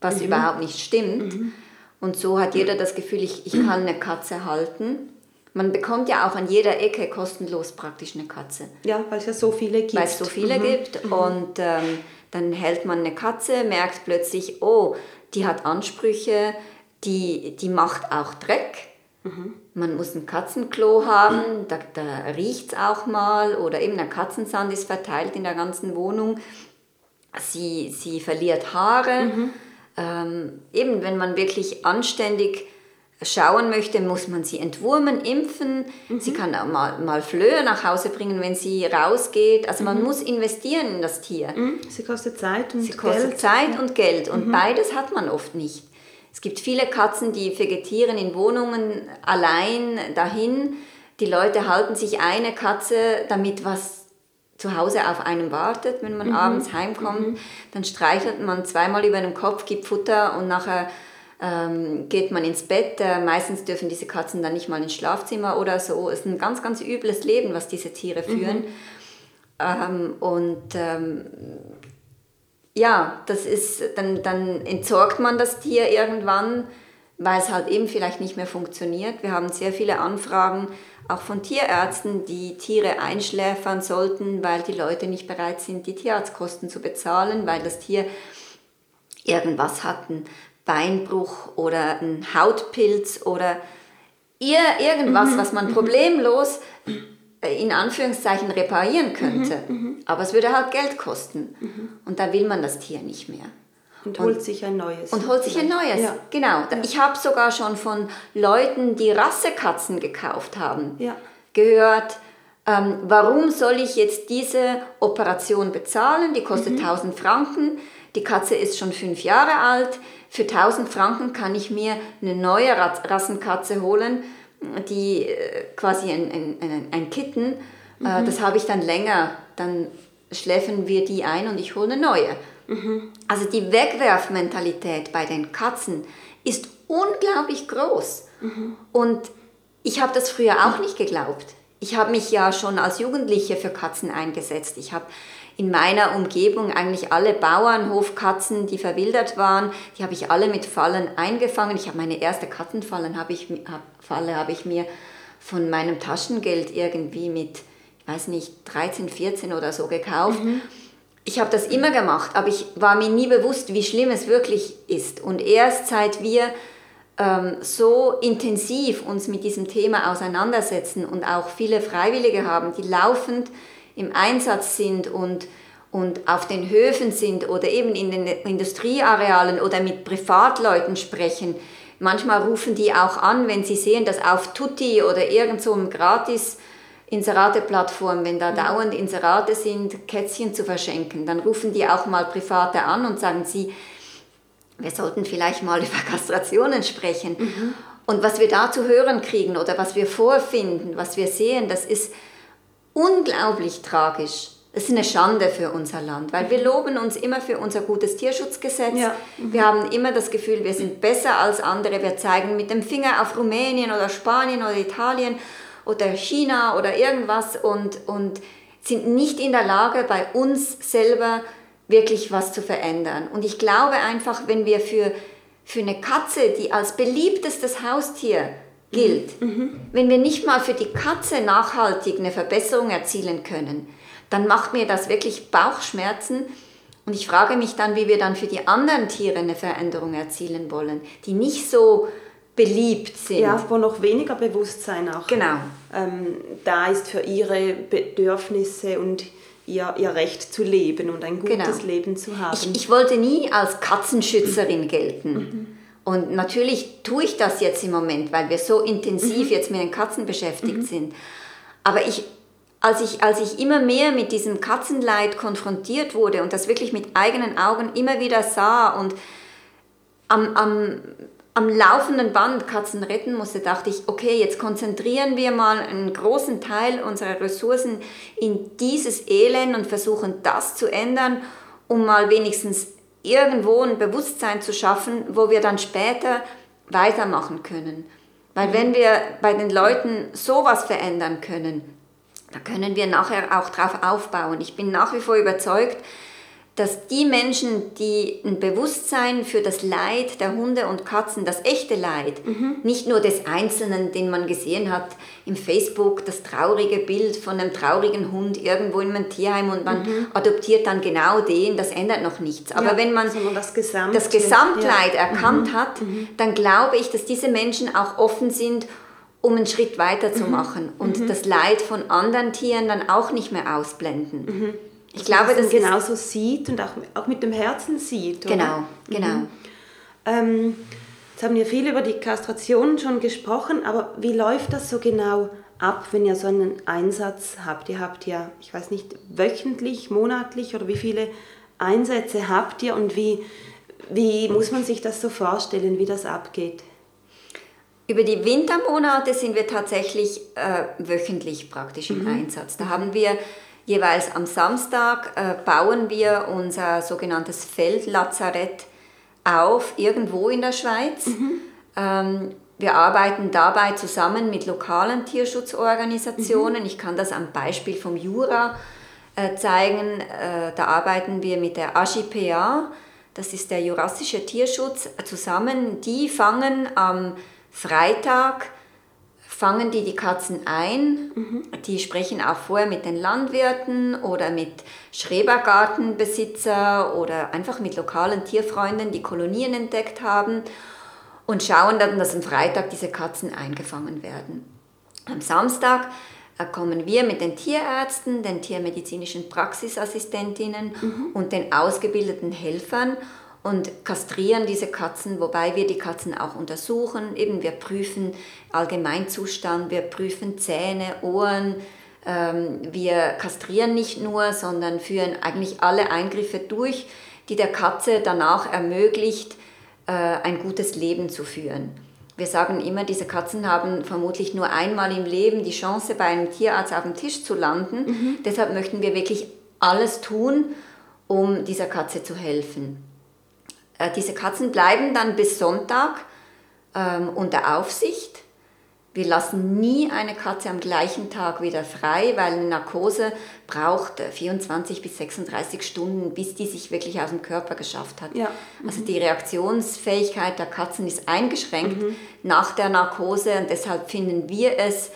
Speaker 3: was mhm. überhaupt nicht stimmt. Mhm. Und so hat jeder das Gefühl, ich, ich kann eine Katze halten. Man bekommt ja auch an jeder Ecke kostenlos praktisch eine Katze.
Speaker 1: Ja, weil es ja so viele gibt.
Speaker 3: Weil es so viele mhm. gibt. Mhm. Und ähm, dann hält man eine Katze, merkt plötzlich, oh, die hat Ansprüche, die, die macht auch Dreck. Mhm. Man muss ein Katzenklo haben, da, da riecht es auch mal. Oder eben der Katzensand ist verteilt in der ganzen Wohnung. Sie, sie verliert Haare. Mhm. Ähm, eben, wenn man wirklich anständig schauen möchte, muss man sie entwurmen, impfen. Mhm. Sie kann auch mal, mal Flöhe nach Hause bringen, wenn sie rausgeht. Also man mhm. muss investieren in das Tier.
Speaker 1: Sie kostet Zeit und
Speaker 3: sie Geld. Sie kostet Zeit und Geld und mhm. beides hat man oft nicht. Es gibt viele Katzen, die vegetieren in Wohnungen allein dahin. Die Leute halten sich eine Katze, damit was zu Hause auf einem wartet, wenn man mhm. abends heimkommt. Mhm. Dann streichelt man zweimal über den Kopf, gibt Futter und nachher ähm, geht man ins Bett. Äh, meistens dürfen diese Katzen dann nicht mal ins Schlafzimmer oder so. Es ist ein ganz, ganz übles Leben, was diese Tiere führen. Mhm. Ähm, und ähm, ja, das ist, dann, dann entsorgt man das Tier irgendwann, weil es halt eben vielleicht nicht mehr funktioniert. Wir haben sehr viele Anfragen auch von Tierärzten, die Tiere einschläfern sollten, weil die Leute nicht bereit sind, die Tierarztkosten zu bezahlen, weil das Tier irgendwas hatten, Beinbruch oder ein Hautpilz oder irgendwas, mhm. was man problemlos in Anführungszeichen reparieren könnte. Mhm. mhm. Aber es würde halt Geld kosten. Mhm. Und da will man das Tier nicht mehr.
Speaker 1: Und holt sich ein neues.
Speaker 3: Und holt sich ein neues, ja. genau. Ja. Ich habe sogar schon von Leuten, die Rassekatzen gekauft haben, ja. gehört, ähm, warum soll ich jetzt diese Operation bezahlen? Die kostet mhm. 1000 Franken. Die Katze ist schon fünf Jahre alt für 1000 Franken kann ich mir eine neue Rassenkatze holen, die äh, quasi ein, ein, ein Kitten, äh, mhm. das habe ich dann länger dann schläfen wir die ein und ich hole eine neue. Mhm. Also die Wegwerfmentalität bei den Katzen ist unglaublich groß. Mhm. Und ich habe das früher auch nicht geglaubt. Ich habe mich ja schon als Jugendliche für Katzen eingesetzt. Ich habe in meiner Umgebung eigentlich alle Bauernhofkatzen, die verwildert waren, die habe ich alle mit Fallen eingefangen. Ich habe meine erste Katzenfallen habe ich, hab, Falle habe ich mir von meinem Taschengeld irgendwie mit, ich weiß nicht, 13, 14 oder so gekauft. Mhm. Ich habe das immer gemacht, aber ich war mir nie bewusst, wie schlimm es wirklich ist. Und erst seit wir ähm, so intensiv uns mit diesem Thema auseinandersetzen und auch viele Freiwillige haben, die laufend im Einsatz sind und, und auf den Höfen sind oder eben in den Industriearealen oder mit Privatleuten sprechen. Manchmal rufen die auch an, wenn sie sehen, dass auf Tutti oder irgend so einem gratis Inserate-Plattform, wenn da mhm. dauernd Inserate sind, Kätzchen zu verschenken, dann rufen die auch mal Private an und sagen sie, wir sollten vielleicht mal über Kastrationen sprechen. Mhm. Und was wir da zu hören kriegen oder was wir vorfinden, was wir sehen, das ist unglaublich tragisch. Es ist eine Schande für unser Land, weil wir loben uns immer für unser gutes Tierschutzgesetz. Ja. Mhm. Wir haben immer das Gefühl, wir sind besser als andere. Wir zeigen mit dem Finger auf Rumänien oder Spanien oder Italien oder China oder irgendwas und, und sind nicht in der Lage, bei uns selber wirklich was zu verändern. Und ich glaube einfach, wenn wir für, für eine Katze, die als beliebtestes Haustier gilt, mhm. wenn wir nicht mal für die Katze nachhaltig eine Verbesserung erzielen können, dann macht mir das wirklich Bauchschmerzen. Und ich frage mich dann, wie wir dann für die anderen Tiere eine Veränderung erzielen wollen, die nicht so beliebt sind.
Speaker 1: Ja, wo noch weniger Bewusstsein auch
Speaker 3: genau.
Speaker 1: ähm, da ist für ihre Bedürfnisse und ihr, ihr Recht zu leben und ein gutes genau. Leben zu haben.
Speaker 3: Ich, ich, wollte nie als Katzenschützerin gelten. Mhm. Und natürlich tue ich das jetzt im Moment, weil wir so intensiv mhm. jetzt mit den Katzen beschäftigt mhm. sind. Aber ich, als, ich, als ich immer mehr mit diesem Katzenleid konfrontiert wurde und das wirklich mit eigenen Augen immer wieder sah und am, am am laufenden Band Katzen retten musste, dachte ich, okay, jetzt konzentrieren wir mal einen großen Teil unserer Ressourcen in dieses Elend und versuchen das zu ändern, um mal wenigstens irgendwo ein Bewusstsein zu schaffen, wo wir dann später weitermachen können. Weil mhm. wenn wir bei den Leuten sowas verändern können, da können wir nachher auch drauf aufbauen. Ich bin nach wie vor überzeugt, dass die Menschen, die ein Bewusstsein für das Leid der Hunde und Katzen, das echte Leid, mhm. nicht nur des Einzelnen, den man gesehen hat im Facebook, das traurige Bild von einem traurigen Hund irgendwo in einem Tierheim und man mhm. adoptiert dann genau den, das ändert noch nichts. Aber ja, wenn man
Speaker 1: das, Gesamt
Speaker 3: das Gesamtleid ja. erkannt mhm. hat, mhm. dann glaube ich, dass diese Menschen auch offen sind, um einen Schritt weiter zu mhm. machen und mhm. das Leid von anderen Tieren dann auch nicht mehr ausblenden.
Speaker 1: Ich glaube, dass man genauso sieht und auch, auch mit dem Herzen sieht.
Speaker 3: Oder? Genau, genau. Mhm.
Speaker 1: Ähm, jetzt haben wir viel über die Kastration schon gesprochen, aber wie läuft das so genau ab, wenn ihr so einen Einsatz habt? Ihr habt ja, ich weiß nicht, wöchentlich, monatlich oder wie viele Einsätze habt ihr und wie, wie muss man sich das so vorstellen, wie das abgeht?
Speaker 3: Über die Wintermonate sind wir tatsächlich äh, wöchentlich praktisch im mhm. Einsatz. Da haben wir Jeweils am Samstag äh, bauen wir unser sogenanntes Feldlazarett auf, irgendwo in der Schweiz. Mhm. Ähm, wir arbeiten dabei zusammen mit lokalen Tierschutzorganisationen. Mhm. Ich kann das am Beispiel vom Jura äh, zeigen. Äh, da arbeiten wir mit der AGPA, das ist der Jurassische Tierschutz, zusammen. Die fangen am Freitag fangen die die Katzen ein. Mhm. Die sprechen auch vorher mit den Landwirten oder mit Schrebergartenbesitzer oder einfach mit lokalen Tierfreunden, die Kolonien entdeckt haben und schauen dann, dass am Freitag diese Katzen eingefangen werden. Am Samstag äh, kommen wir mit den Tierärzten, den tiermedizinischen Praxisassistentinnen mhm. und den ausgebildeten Helfern und kastrieren diese Katzen, wobei wir die Katzen auch untersuchen. Eben wir prüfen Allgemeinzustand, wir prüfen Zähne, Ohren. Ähm, wir kastrieren nicht nur, sondern führen eigentlich alle Eingriffe durch, die der Katze danach ermöglicht, äh, ein gutes Leben zu führen. Wir sagen immer, diese Katzen haben vermutlich nur einmal im Leben die Chance, bei einem Tierarzt auf dem Tisch zu landen. Mhm. Deshalb möchten wir wirklich alles tun, um dieser Katze zu helfen. Äh, diese Katzen bleiben dann bis Sonntag ähm, unter Aufsicht. Wir lassen nie eine Katze am gleichen Tag wieder frei, weil eine Narkose braucht 24 bis 36 Stunden, bis die sich wirklich aus dem Körper geschafft hat. Ja. Mhm. Also die Reaktionsfähigkeit der Katzen ist eingeschränkt mhm. nach der Narkose und deshalb finden wir es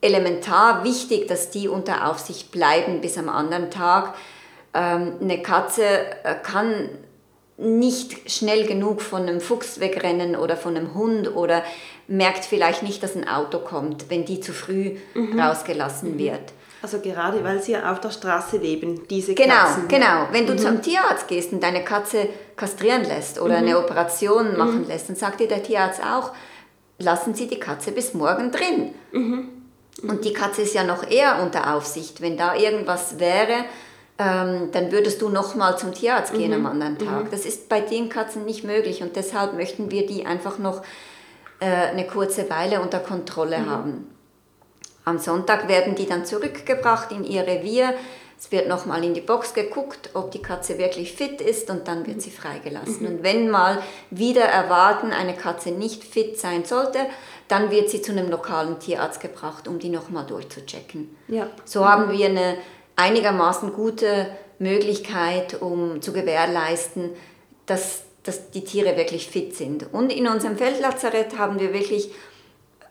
Speaker 3: elementar wichtig, dass die unter Aufsicht bleiben bis am anderen Tag. Ähm, eine Katze äh, kann nicht schnell genug von einem Fuchs wegrennen oder von einem Hund oder merkt vielleicht nicht, dass ein Auto kommt, wenn die zu früh mhm. rausgelassen mhm. wird.
Speaker 1: Also gerade weil sie ja auf der Straße leben, diese
Speaker 3: genau, Katzen. Genau, genau. Wenn du mhm. zum Tierarzt gehst und deine Katze kastrieren lässt oder mhm. eine Operation machen mhm. lässt, dann sagt dir der Tierarzt auch, lassen Sie die Katze bis morgen drin. Mhm. Und die Katze ist ja noch eher unter Aufsicht. Wenn da irgendwas wäre, ähm, dann würdest du nochmal zum Tierarzt gehen am anderen Tag. Das ist bei den Katzen nicht möglich und deshalb möchten wir die einfach noch äh, eine kurze Weile unter Kontrolle mhm. haben. Am Sonntag werden die dann zurückgebracht in ihr Revier. Es wird nochmal in die Box geguckt, ob die Katze wirklich fit ist und dann wird sie freigelassen. Mhm. Und wenn mal wieder erwarten eine Katze nicht fit sein sollte, dann wird sie zu einem lokalen Tierarzt gebracht, um die nochmal durchzuchecken. Ja. So haben wir eine einigermaßen gute Möglichkeit, um zu gewährleisten, dass dass die Tiere wirklich fit sind. Und in unserem Feldlazarett haben wir wirklich,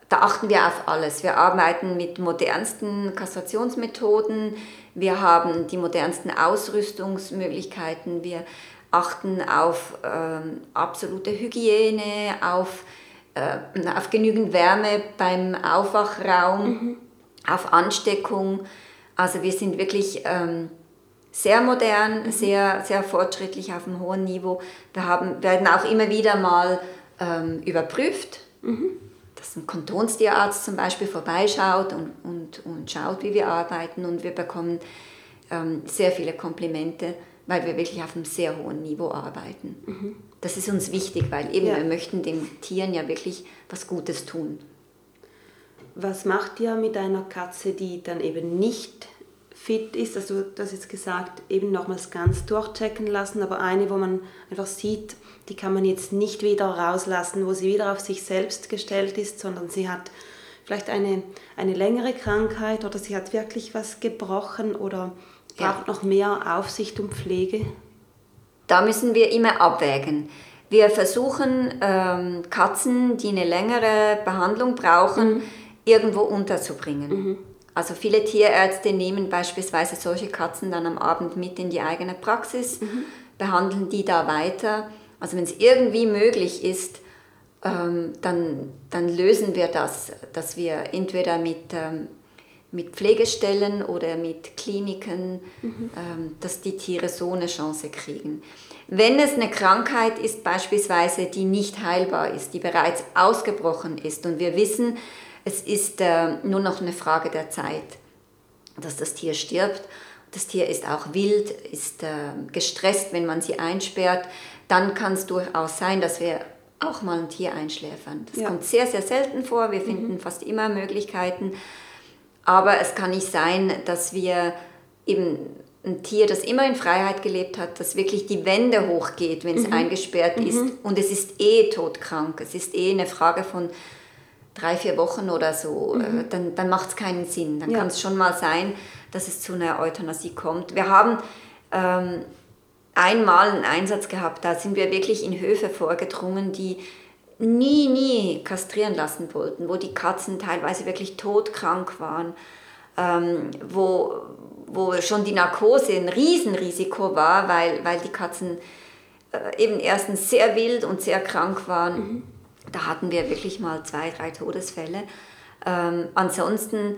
Speaker 3: da achten wir auf alles. Wir arbeiten mit modernsten Kastrationsmethoden, wir haben die modernsten Ausrüstungsmöglichkeiten, wir achten auf ähm, absolute Hygiene, auf, äh, auf genügend Wärme beim Aufwachraum, mhm. auf Ansteckung. Also wir sind wirklich... Ähm, sehr modern, mhm. sehr, sehr fortschrittlich auf einem hohen Niveau. Wir haben, werden auch immer wieder mal ähm, überprüft, mhm. dass ein Kantonstierarzt zum Beispiel vorbeischaut und, und, und schaut, wie wir arbeiten und wir bekommen ähm, sehr viele Komplimente, weil wir wirklich auf einem sehr hohen Niveau arbeiten. Mhm. Das ist uns wichtig, weil eben ja. wir möchten den Tieren ja wirklich was Gutes tun.
Speaker 1: Was macht ihr mit einer Katze, die dann eben nicht fit ist, also du hast jetzt gesagt, eben nochmals ganz durchchecken lassen, aber eine, wo man einfach sieht, die kann man jetzt nicht wieder rauslassen, wo sie wieder auf sich selbst gestellt ist, sondern sie hat vielleicht eine, eine längere Krankheit oder sie hat wirklich was gebrochen oder braucht ja. noch mehr Aufsicht und Pflege?
Speaker 3: Da müssen wir immer abwägen. Wir versuchen ähm, Katzen, die eine längere Behandlung brauchen, mhm. Irgendwo unterzubringen. Mhm. Also viele Tierärzte nehmen beispielsweise solche Katzen dann am Abend mit in die eigene Praxis, mhm. behandeln die da weiter. Also wenn es irgendwie möglich ist, ähm, dann, dann lösen wir das, dass wir entweder mit, ähm, mit Pflegestellen oder mit Kliniken, mhm. ähm, dass die Tiere so eine Chance kriegen. Wenn es eine Krankheit ist beispielsweise, die nicht heilbar ist, die bereits ausgebrochen ist und wir wissen, es ist äh, nur noch eine Frage der Zeit, dass das Tier stirbt. Das Tier ist auch wild, ist äh, gestresst, wenn man sie einsperrt. Dann kann es durchaus sein, dass wir auch mal ein Tier einschläfern. Das ja. kommt sehr, sehr selten vor. Wir finden mhm. fast immer Möglichkeiten. Aber es kann nicht sein, dass wir eben ein Tier, das immer in Freiheit gelebt hat, das wirklich die Wände hochgeht, wenn es mhm. eingesperrt mhm. ist. Und es ist eh todkrank. Es ist eh eine Frage von drei, vier Wochen oder so, äh, mhm. dann, dann macht es keinen Sinn. Dann ja. kann es schon mal sein, dass es zu einer Euthanasie kommt. Wir haben ähm, einmal einen Einsatz gehabt, da sind wir wirklich in Höfe vorgedrungen, die nie, nie kastrieren lassen wollten, wo die Katzen teilweise wirklich todkrank waren, ähm, wo, wo schon die Narkose ein Riesenrisiko war, weil, weil die Katzen äh, eben erstens sehr wild und sehr krank waren. Mhm da hatten wir wirklich mal zwei, drei Todesfälle. Ähm, ansonsten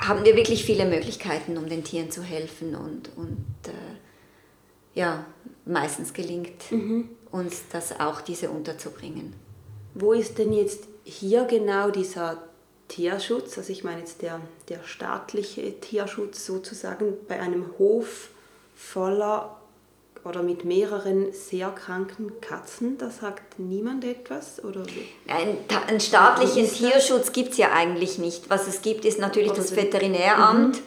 Speaker 3: haben wir wirklich viele Möglichkeiten, um den Tieren zu helfen und, und äh, ja, meistens gelingt mhm. uns das auch, diese unterzubringen.
Speaker 1: Wo ist denn jetzt hier genau dieser Tierschutz, also ich meine jetzt der, der staatliche Tierschutz sozusagen bei einem Hof voller oder mit mehreren sehr kranken Katzen, da sagt niemand etwas? Oder
Speaker 3: Ein, einen staatlichen Tierschutz gibt es ja eigentlich nicht. Was es gibt, ist natürlich das Veterinäramt. Mhm.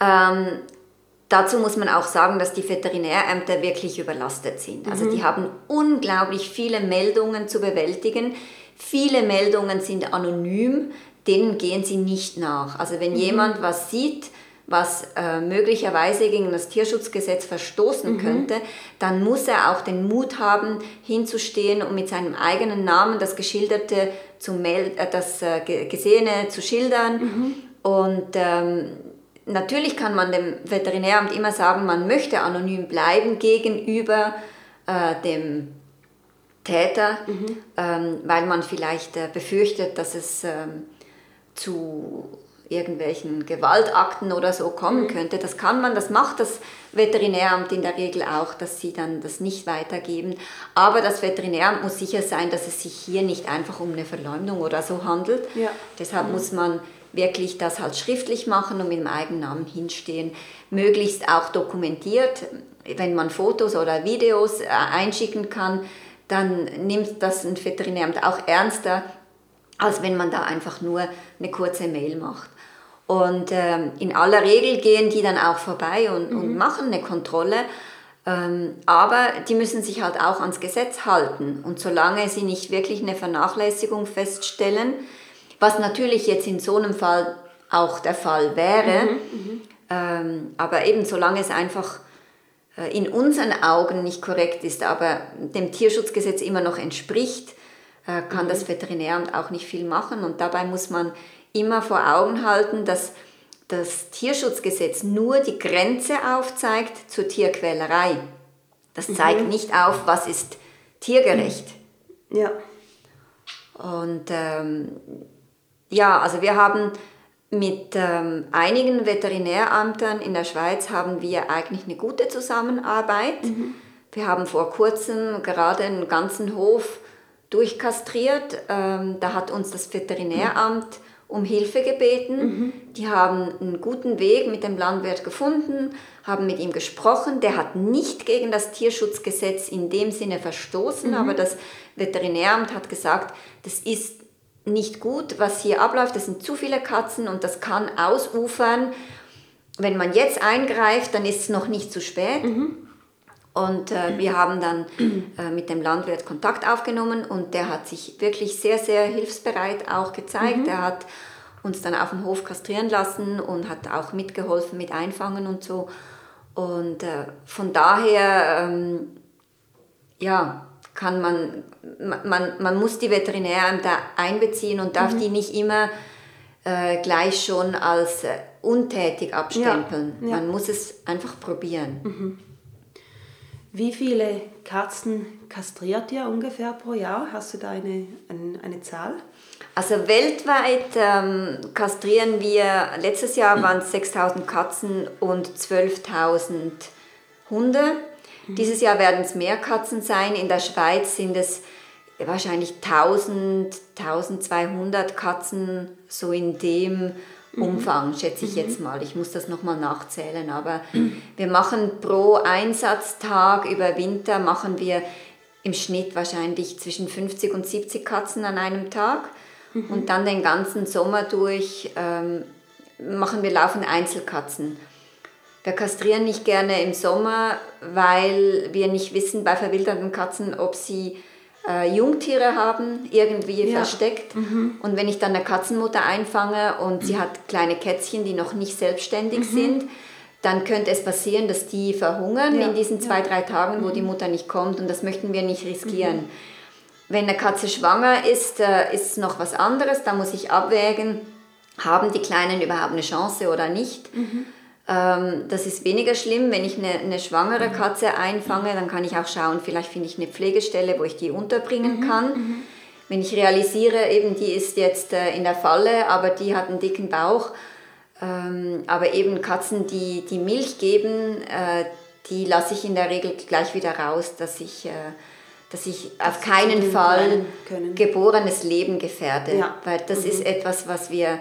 Speaker 3: Ähm, dazu muss man auch sagen, dass die Veterinärämter wirklich überlastet sind. Also mhm. die haben unglaublich viele Meldungen zu bewältigen. Viele Meldungen sind anonym, denen gehen sie nicht nach. Also wenn mhm. jemand was sieht, was äh, möglicherweise gegen das Tierschutzgesetz verstoßen mhm. könnte, dann muss er auch den Mut haben, hinzustehen und mit seinem eigenen Namen das Geschilderte zu mel äh, das äh, Gesehene zu schildern. Mhm. Und ähm, natürlich kann man dem Veterinäramt immer sagen, man möchte anonym bleiben gegenüber äh, dem Täter, mhm. ähm, weil man vielleicht äh, befürchtet, dass es ähm, zu irgendwelchen Gewaltakten oder so kommen mhm. könnte. Das kann man, das macht das Veterinäramt in der Regel auch, dass sie dann das nicht weitergeben. Aber das Veterinäramt muss sicher sein, dass es sich hier nicht einfach um eine Verleumdung oder so handelt. Ja. Deshalb mhm. muss man wirklich das halt schriftlich machen und mit dem eigenen Namen hinstehen. Möglichst auch dokumentiert. Wenn man Fotos oder Videos äh, einschicken kann, dann nimmt das ein Veterinäramt auch ernster, als wenn man da einfach nur eine kurze Mail macht. Und ähm, in aller Regel gehen die dann auch vorbei und, mhm. und machen eine Kontrolle. Ähm, aber die müssen sich halt auch ans Gesetz halten. Und solange sie nicht wirklich eine Vernachlässigung feststellen, was natürlich jetzt in so einem Fall auch der Fall wäre, mhm, mhm. ähm, aber eben solange es einfach äh, in unseren Augen nicht korrekt ist, aber dem Tierschutzgesetz immer noch entspricht, äh, kann mhm. das Veterinäramt auch nicht viel machen. Und dabei muss man immer vor Augen halten, dass das Tierschutzgesetz nur die Grenze aufzeigt zur Tierquälerei. Das zeigt mhm. nicht auf, was ist tiergerecht.
Speaker 1: Ja.
Speaker 3: Und ähm, ja, also wir haben mit ähm, einigen Veterinäramtern in der Schweiz haben wir eigentlich eine gute Zusammenarbeit. Mhm. Wir haben vor kurzem gerade einen ganzen Hof durchkastriert. Ähm, da hat uns das Veterinäramt um Hilfe gebeten. Mhm. Die haben einen guten Weg mit dem Landwirt gefunden, haben mit ihm gesprochen. Der hat nicht gegen das Tierschutzgesetz in dem Sinne verstoßen, mhm. aber das Veterinäramt hat gesagt, das ist nicht gut, was hier abläuft. Das sind zu viele Katzen und das kann ausufern. Wenn man jetzt eingreift, dann ist es noch nicht zu spät. Mhm. Und äh, wir haben dann äh, mit dem Landwirt Kontakt aufgenommen und der hat sich wirklich sehr, sehr hilfsbereit auch gezeigt. Mhm. Er hat uns dann auf dem Hof kastrieren lassen und hat auch mitgeholfen mit Einfangen und so. Und äh, von daher, ähm, ja, kann man, man, man muss die Veterinärämter einbeziehen und darf mhm. die nicht immer äh, gleich schon als äh, untätig abstempeln. Ja, ja. Man muss es einfach probieren. Mhm.
Speaker 1: Wie viele Katzen kastriert ihr ungefähr pro Jahr? Hast du da eine, eine, eine Zahl?
Speaker 3: Also weltweit ähm, kastrieren wir, letztes Jahr waren es 6000 Katzen und 12.000 Hunde. Mhm. Dieses Jahr werden es mehr Katzen sein. In der Schweiz sind es wahrscheinlich 1000, 1200 Katzen, so in dem. Umfang, schätze ich jetzt mhm. mal. Ich muss das nochmal nachzählen. Aber wir machen pro Einsatztag über Winter, machen wir im Schnitt wahrscheinlich zwischen 50 und 70 Katzen an einem Tag. Mhm. Und dann den ganzen Sommer durch ähm, machen wir laufende Einzelkatzen. Wir kastrieren nicht gerne im Sommer, weil wir nicht wissen bei verwilderten Katzen, ob sie äh, Jungtiere haben, irgendwie ja. versteckt. Mhm. Und wenn ich dann eine Katzenmutter einfange und sie hat kleine Kätzchen, die noch nicht selbstständig mhm. sind, dann könnte es passieren, dass die verhungern ja. in diesen zwei, drei Tagen, wo die mhm. Mutter nicht kommt. Und das möchten wir nicht riskieren. Mhm. Wenn eine Katze schwanger ist, äh, ist es noch was anderes. Da muss ich abwägen, haben die Kleinen überhaupt eine Chance oder nicht. Mhm. Ähm, das ist weniger schlimm. Wenn ich eine, eine, schwangere Katze einfange, dann kann ich auch schauen, vielleicht finde ich eine Pflegestelle, wo ich die unterbringen mhm, kann. Mhm. Wenn ich realisiere, eben die ist jetzt äh, in der Falle, aber die hat einen dicken Bauch, ähm, aber eben Katzen, die, die Milch geben, äh, die lasse ich in der Regel gleich wieder raus, dass ich, äh, dass ich das auf keinen Fall geborenes Leben gefährde. Ja. Weil das mhm. ist etwas, was wir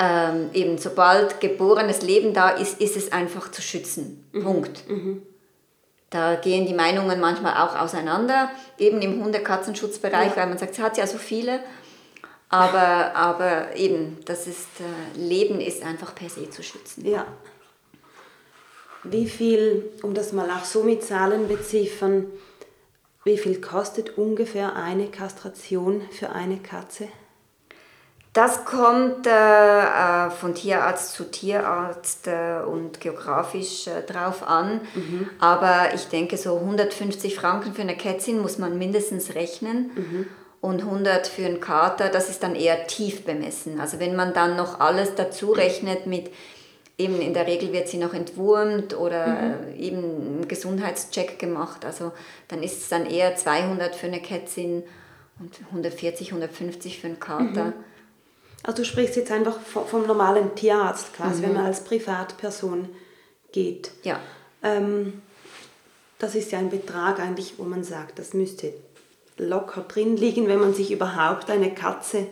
Speaker 3: ähm, eben sobald geborenes Leben da ist, ist es einfach zu schützen. Mhm. Punkt. Mhm. Da gehen die Meinungen manchmal auch auseinander, eben im Hunde-Katzenschutzbereich, ja. weil man sagt, sie hat ja so viele. Aber, aber eben, das ist, äh, Leben ist einfach per se zu schützen.
Speaker 1: Ja. Wie viel, um das mal auch so mit Zahlen beziffern, wie viel kostet ungefähr eine Kastration für eine Katze?
Speaker 3: Das kommt äh, äh, von Tierarzt zu Tierarzt äh, und geografisch äh, drauf an. Mhm. Aber ich denke, so 150 Franken für eine Kätzin muss man mindestens rechnen. Mhm. Und 100 für einen Kater, das ist dann eher tief bemessen. Also wenn man dann noch alles dazu rechnet mit, eben in der Regel wird sie noch entwurmt oder mhm. eben einen Gesundheitscheck gemacht. Also dann ist es dann eher 200 für eine Kätzin und 140, 150 für einen Kater.
Speaker 1: Also du sprichst jetzt einfach vom, normalen Tierarzt quasi, mhm. wenn man als Privatperson geht.
Speaker 3: Ja.
Speaker 1: Ähm, das ist ja ein Betrag eigentlich, wo man sagt, das müsste locker drin liegen, wenn man sich überhaupt eine Katze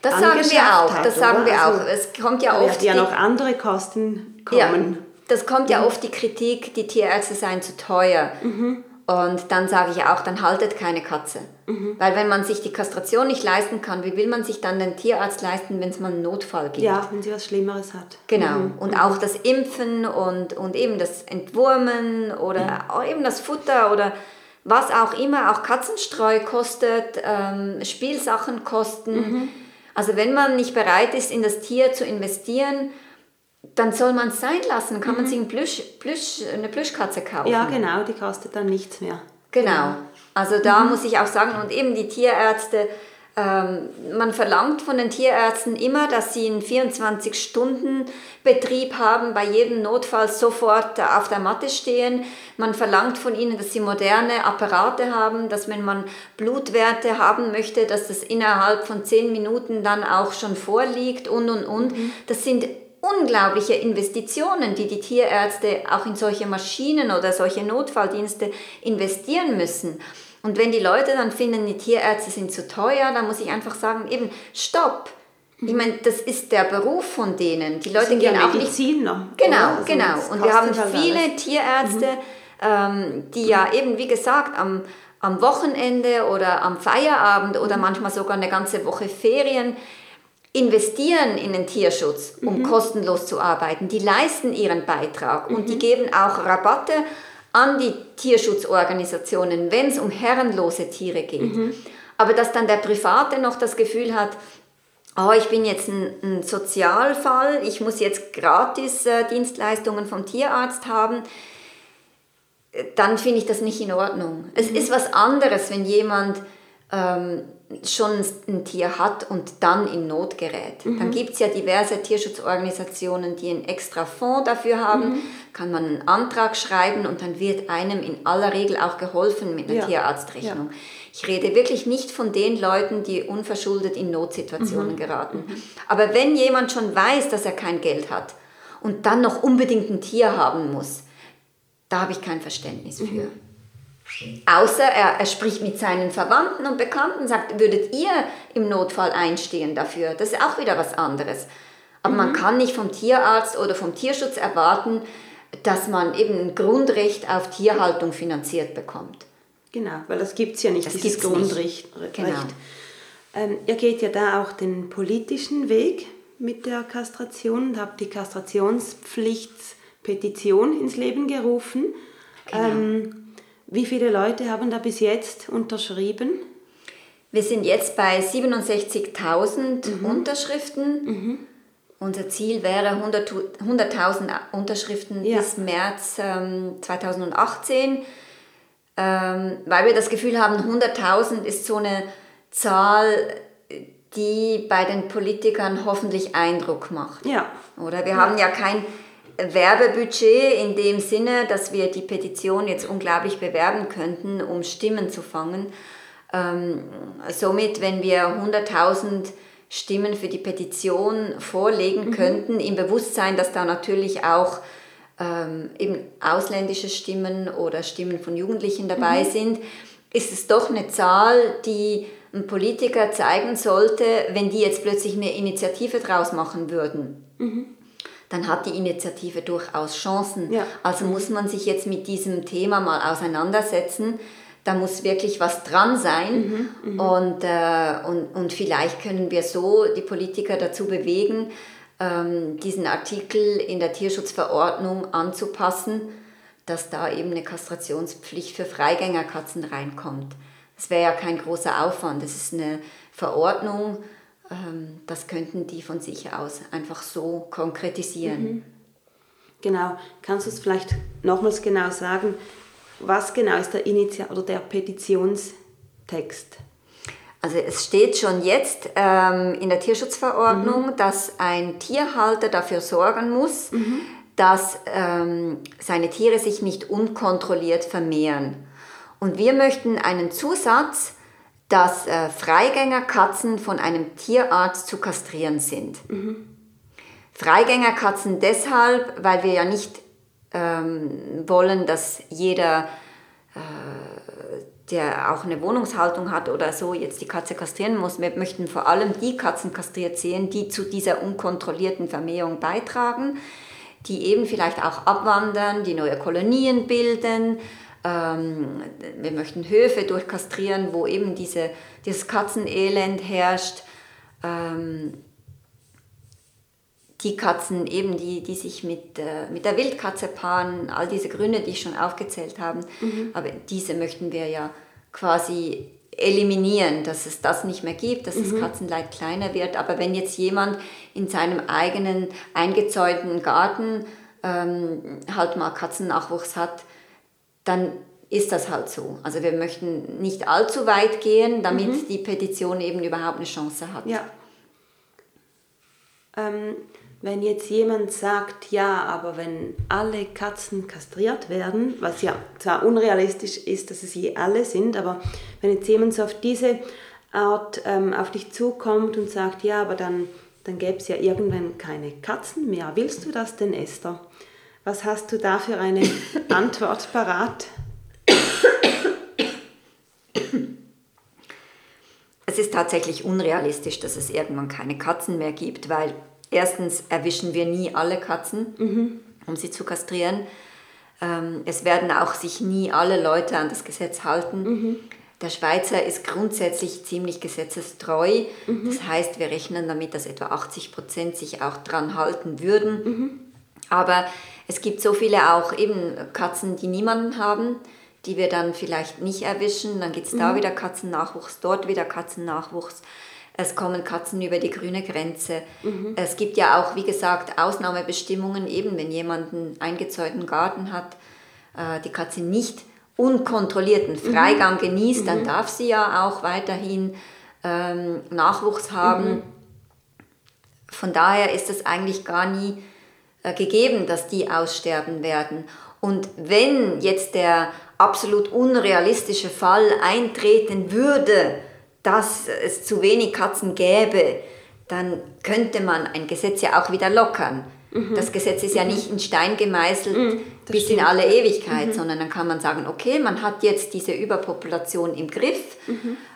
Speaker 3: das sagen wir auch, hat, das sagen wir also, auch. Es kommt ja oft
Speaker 1: ja noch andere Kosten kommen. Ja,
Speaker 3: das kommt ja mhm. oft die Kritik, die Tierärzte seien zu teuer. Mhm. Und dann sage ich auch, dann haltet keine Katze. Mhm. Weil wenn man sich die Kastration nicht leisten kann, wie will man sich dann den Tierarzt leisten, wenn es mal einen Notfall gibt?
Speaker 1: Ja, wenn sie was Schlimmeres hat.
Speaker 3: Genau. Mhm. Und auch das Impfen und, und eben das Entwurmen oder auch eben das Futter oder was auch immer, auch Katzenstreu kostet, ähm, Spielsachen kosten. Mhm. Also wenn man nicht bereit ist, in das Tier zu investieren, dann soll man es sein lassen. Kann mhm. man sich ein Plüsch, Plüsch, eine Plüschkatze kaufen.
Speaker 1: Ja, genau, die kostet dann nichts mehr.
Speaker 3: Genau. Also da mhm. muss ich auch sagen, und eben die Tierärzte, ähm, man verlangt von den Tierärzten immer, dass sie einen 24-Stunden-Betrieb haben, bei jedem Notfall sofort auf der Matte stehen. Man verlangt von ihnen, dass sie moderne Apparate haben, dass wenn man Blutwerte haben möchte, dass das innerhalb von 10 Minuten dann auch schon vorliegt und, und, und. Mhm. Das sind unglaubliche Investitionen, die die Tierärzte auch in solche Maschinen oder solche Notfalldienste investieren müssen. Und wenn die Leute dann finden, die Tierärzte sind zu teuer, dann muss ich einfach sagen, eben, stopp. Ich meine, das ist der Beruf von denen. Die Leute gehen ja auch
Speaker 1: Mediziner,
Speaker 3: nicht. Genau, also genau. Und wir haben viele alles. Tierärzte, mhm. ähm, die ja eben, wie gesagt, am, am Wochenende oder am Feierabend oder mhm. manchmal sogar eine ganze Woche Ferien investieren in den Tierschutz, um mhm. kostenlos zu arbeiten. Die leisten ihren Beitrag mhm. und die mhm. geben auch Rabatte an die Tierschutzorganisationen, wenn es um herrenlose Tiere geht. Mhm. Aber dass dann der Private noch das Gefühl hat, oh, ich bin jetzt ein, ein Sozialfall, ich muss jetzt gratis äh, Dienstleistungen vom Tierarzt haben, äh, dann finde ich das nicht in Ordnung. Es mhm. ist was anderes, wenn jemand ähm, schon ein Tier hat und dann in Not gerät. Mhm. Dann gibt es ja diverse Tierschutzorganisationen, die einen extra Fonds dafür haben. Mhm. Kann man einen Antrag schreiben und dann wird einem in aller Regel auch geholfen mit einer ja. Tierarztrechnung. Ja. Ich rede wirklich nicht von den Leuten, die unverschuldet in Notsituationen mhm. geraten. Mhm. Aber wenn jemand schon weiß, dass er kein Geld hat und dann noch unbedingt ein Tier haben muss, da habe ich kein Verständnis für. Außer er, er spricht mit seinen Verwandten und Bekannten, sagt, würdet ihr im Notfall einstehen dafür? Das ist auch wieder was anderes. Aber mhm. man kann nicht vom Tierarzt oder vom Tierschutz erwarten, dass man eben ein Grundrecht auf Tierhaltung finanziert bekommt.
Speaker 1: Genau, weil das gibt es ja nicht, das dieses Grundrecht. Nicht. Genau. Ähm, ihr geht ja da auch den politischen Weg mit der Kastration und habt die Kastrationspflichtpetition ins Leben gerufen. Genau. Ähm, wie viele Leute haben da bis jetzt unterschrieben?
Speaker 3: Wir sind jetzt bei 67.000 mhm. Unterschriften. Mhm. Unser Ziel wäre 100.000 100 Unterschriften ja. bis März ähm, 2018, ähm, weil wir das Gefühl haben, 100.000 ist so eine Zahl, die bei den Politikern hoffentlich Eindruck macht.
Speaker 1: Ja.
Speaker 3: Oder wir ja. haben ja kein Werbebudget in dem Sinne, dass wir die Petition jetzt unglaublich bewerben könnten, um Stimmen zu fangen. Ähm, somit, wenn wir 100.000 Stimmen für die Petition vorlegen mhm. könnten, im Bewusstsein, dass da natürlich auch ähm, eben ausländische Stimmen oder Stimmen von Jugendlichen dabei mhm. sind, ist es doch eine Zahl, die ein Politiker zeigen sollte, wenn die jetzt plötzlich eine Initiative draus machen würden. Mhm dann hat die Initiative durchaus Chancen.
Speaker 1: Ja.
Speaker 3: Also muss man sich jetzt mit diesem Thema mal auseinandersetzen. Da muss wirklich was dran sein.
Speaker 1: Mhm,
Speaker 3: und, äh, und, und vielleicht können wir so die Politiker dazu bewegen, ähm, diesen Artikel in der Tierschutzverordnung anzupassen, dass da eben eine Kastrationspflicht für Freigängerkatzen reinkommt. Das wäre ja kein großer Aufwand. Das ist eine Verordnung, das könnten die von sich aus einfach so konkretisieren.
Speaker 1: Genau. Kannst du es vielleicht nochmals genau sagen, was genau ist der Initial oder der Petitionstext?
Speaker 3: Also es steht schon jetzt ähm, in der Tierschutzverordnung, dass ein Tierhalter dafür sorgen muss, dass ähm, seine Tiere sich nicht unkontrolliert vermehren. Und wir möchten einen Zusatz, dass äh, Freigängerkatzen von einem Tierarzt zu kastrieren sind. Freigängerkatzen deshalb, weil wir ja nicht ähm, wollen, dass jeder, äh, der auch eine Wohnungshaltung hat oder so, jetzt die Katze kastrieren muss. Wir möchten vor allem die Katzen kastriert sehen, die zu dieser unkontrollierten Vermehrung beitragen, die eben vielleicht auch abwandern, die neue Kolonien bilden. Ähm, wir möchten Höfe durchkastrieren, wo eben diese, dieses Katzenelend herrscht. Ähm, die Katzen eben, die, die sich mit, äh, mit der Wildkatze paaren, all diese Gründe, die ich schon aufgezählt habe, aber diese möchten wir ja quasi eliminieren, dass es das nicht mehr gibt, dass das Katzenleid kleiner wird. Aber wenn jetzt jemand in seinem eigenen eingezäunten Garten ähm, halt mal Katzennachwuchs hat, dann ist das halt so. Also wir möchten nicht allzu weit gehen, damit die Petition eben überhaupt eine Chance hat.
Speaker 1: Ja. Ähm, wenn jetzt jemand sagt, ja, aber wenn alle Katzen kastriert werden, was ja zwar unrealistisch ist, dass es je alle sind, aber wenn jetzt jemand so auf diese Art ähm, auf dich zukommt und sagt, ja, aber dann, dann gäbe es ja irgendwann keine Katzen mehr. Willst du das denn, Esther? Was hast du da für eine Antwort parat?
Speaker 3: Es ist tatsächlich unrealistisch, dass es irgendwann keine Katzen mehr gibt, weil erstens erwischen wir nie alle Katzen, um sie zu kastrieren. Ähm, es werden auch sich nie alle Leute an das Gesetz halten. Der Schweizer ist grundsätzlich ziemlich gesetzestreu. Das heißt, wir rechnen damit, dass etwa 80 Prozent sich auch dran halten würden. Aber es gibt so viele auch eben Katzen, die niemanden haben, die wir dann vielleicht nicht erwischen. Dann gibt es da wieder Katzennachwuchs, dort wieder Katzennachwuchs. Es kommen Katzen über die grüne Grenze. Es gibt ja auch, wie gesagt, Ausnahmebestimmungen, eben wenn jemand einen eingezäunten Garten hat, äh, die Katze nicht unkontrollierten Freigang genießt, dann darf sie ja auch weiterhin ähm, Nachwuchs haben. Von daher ist es eigentlich gar nie gegeben, dass die aussterben werden. Und wenn jetzt der absolut unrealistische Fall eintreten würde, dass es zu wenig Katzen gäbe, dann könnte man ein Gesetz ja auch wieder lockern. Das Gesetz ist ja nicht in Stein gemeißelt bis in alle Ewigkeit, sondern dann kann man sagen, okay, man hat jetzt diese Überpopulation im Griff.